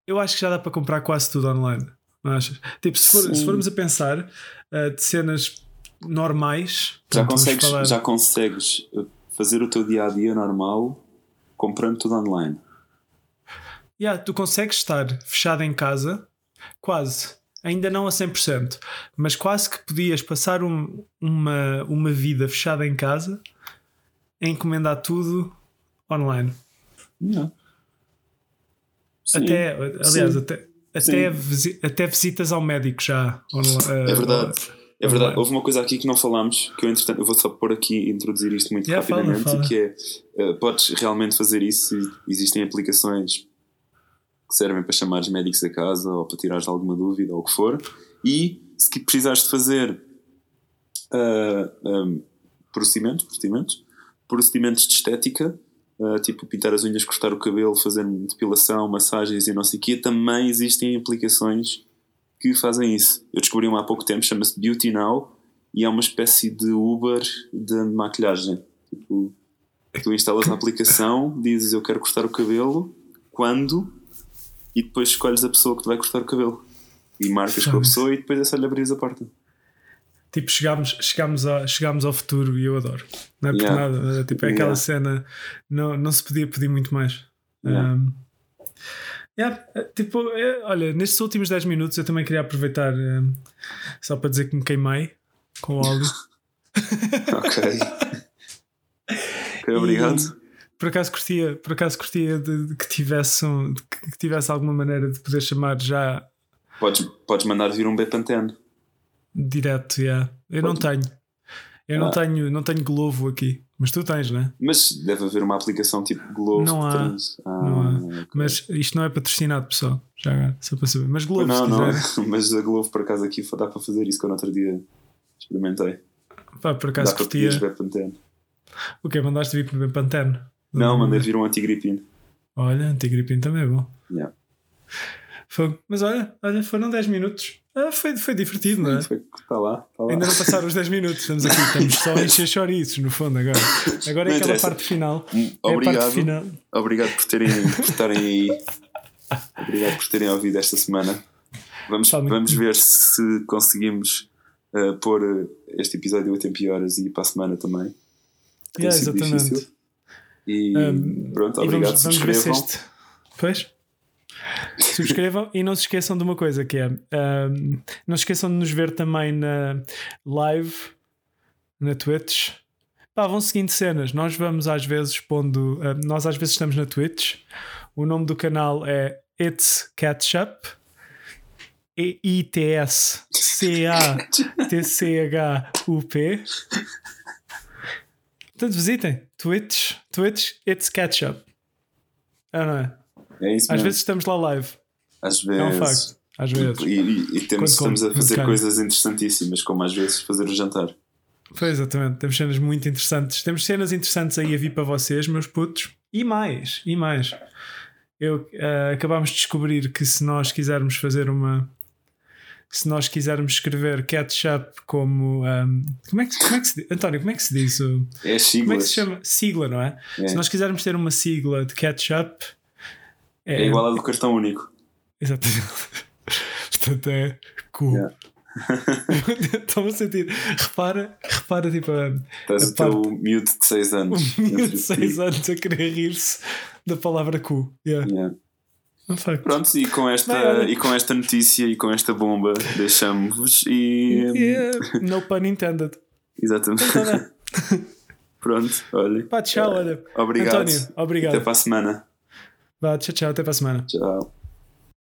eu acho que já dá para comprar quase tudo online, não achas? Tipo, se, for, se formos a pensar uh, de cenas normais, já consegues, falar... já consegues fazer o teu dia a dia normal comprando tudo online yeah, tu consegues estar fechado em casa, quase, ainda não a 100%, mas quase que podias passar um, uma, uma vida fechada em casa a encomendar tudo online. Yeah. Até, aliás, Sim. até, até, visi, até visitas ao médico já. é verdade. É verdade, houve uma coisa aqui que não falámos, que eu entretanto eu vou só pôr aqui introduzir isto muito yeah, rapidamente, fala, fala. que é uh, podes realmente fazer isso, existem aplicações que servem para chamar os médicos a casa ou para tirares alguma dúvida ou o que for. E se precisares de fazer uh, ah, um, procedimentos, procedimentos, procedimentos de estética, uh, tipo pintar as unhas, cortar o cabelo, fazer depilação, massagens e não sei o quê, também existem aplicações que fazem isso. Eu descobri uma há pouco tempo, chama-se Beauty Now e é uma espécie de Uber de maquilhagem. Tipo, tu instalas a aplicação, dizes eu quero cortar o cabelo, quando e depois escolhes a pessoa que te vai cortar o cabelo e marcas com a pessoa e depois é só lhe abrir a porta. Tipo, chegámos, chegámos, a, chegámos ao futuro e eu adoro. Não é por yeah. nada. É, tipo, é aquela yeah. cena, não, não se podia pedir muito mais. Yeah. Um, yeah, é, tipo, é, olha, nestes últimos 10 minutos eu também queria aproveitar um, só para dizer que me queimei com o áudio. <laughs> ok. <laughs> ok, obrigado por acaso curtia, por acaso curtia de, de que, tivesse um, de que tivesse alguma maneira de poder chamar já. Podes, podes mandar vir um Bepantene. Direto, yeah. Eu Pode. não tenho. Eu não, Ah. tenho, não tenho Glovo aqui, mas tu tens, né? Mas deve haver uma aplicação tipo Globo. Não há. tens- Ah, Não há. ok. Mas isto não é patrocinado, pessoal. Já agora, só para saber. Mas Glovo, não, não, quiser. <laughs> mas a Globo por acaso aqui dá para fazer isso que eu no outro dia experimentei. Pá, por Dá acaso para curtia. O que Mandaste vir para Pantene? Não, mandei vir um antigripino. Olha, antigripino também é bom. Yeah. Mas olha, olha, foram 10 minutos. Ah, foi, foi divertido, não é? Está lá, está lá. Ainda não passaram os 10 minutos, estamos aqui, estamos só a encher chouriços, no fundo, agora. Agora é Não aquela interessa. parte final. Hum, É a parte Obrigado. final. Obrigado por terem por estarem aí. Obrigado por terem ouvido esta semana. Vamos, Tá vamos ver se conseguimos uh, pôr uh, este episódio a tempo e horas e para a semana também. Tem Yeah, exatamente. difícil. E Um, pronto, E obrigado. vamos, vamos ver este. Pois. Subscrevam e não se esqueçam de uma coisa que é um, não se esqueçam de nos ver também na live na Twitch. Pá, vão seguindo cenas. Nós vamos às vezes pondo. um, nós às vezes estamos na Twitch. O nome do canal é It's Catchup. E-I-T-S C-A-T-C-H-U-P. Portanto, visitem Twitch, Twitch, It's Catchup. Ah, não é? É isso Às mesmo. vezes estamos lá live. Às É um vezes. facto. Às vezes. E, e- e temos, Quando estamos a fazer coisas interessantíssimas, como às vezes fazer o jantar. Pois, exatamente. Temos cenas muito interessantes. Temos cenas interessantes aí a vir para vocês, meus putos. E mais, e mais. Eu, ah, acabámos de descobrir que se nós quisermos fazer uma. Se nós quisermos escrever ketchup como. ahm, como, é que, como é que se diz? António, como é que se diz? o- É as Como é que se chama? Sigla, não é? É. Se nós quisermos ter uma sigla de ketchup. É igual a do cartão único. Exatamente. <laughs> Portanto, é cool. Yeah. <laughs> Estou a sentir. Repara, repara, tipo, a, Estás A o teu miúdo de 6 anos. um entre de 6 ti. <laughs> anos a querer rir-se da palavra cu. Yeah. Yeah. Facto. Pronto, e com, esta, e com esta notícia e com esta bomba deixamos-vos e. Yeah, no pun intended. Exatamente. Então, dá. <laughs> Pronto, olha. Pá, tchau, olha. Obrigado. António, obrigado. Até para a semana. Vá, tchau, tchau, até para a semana. Tchau.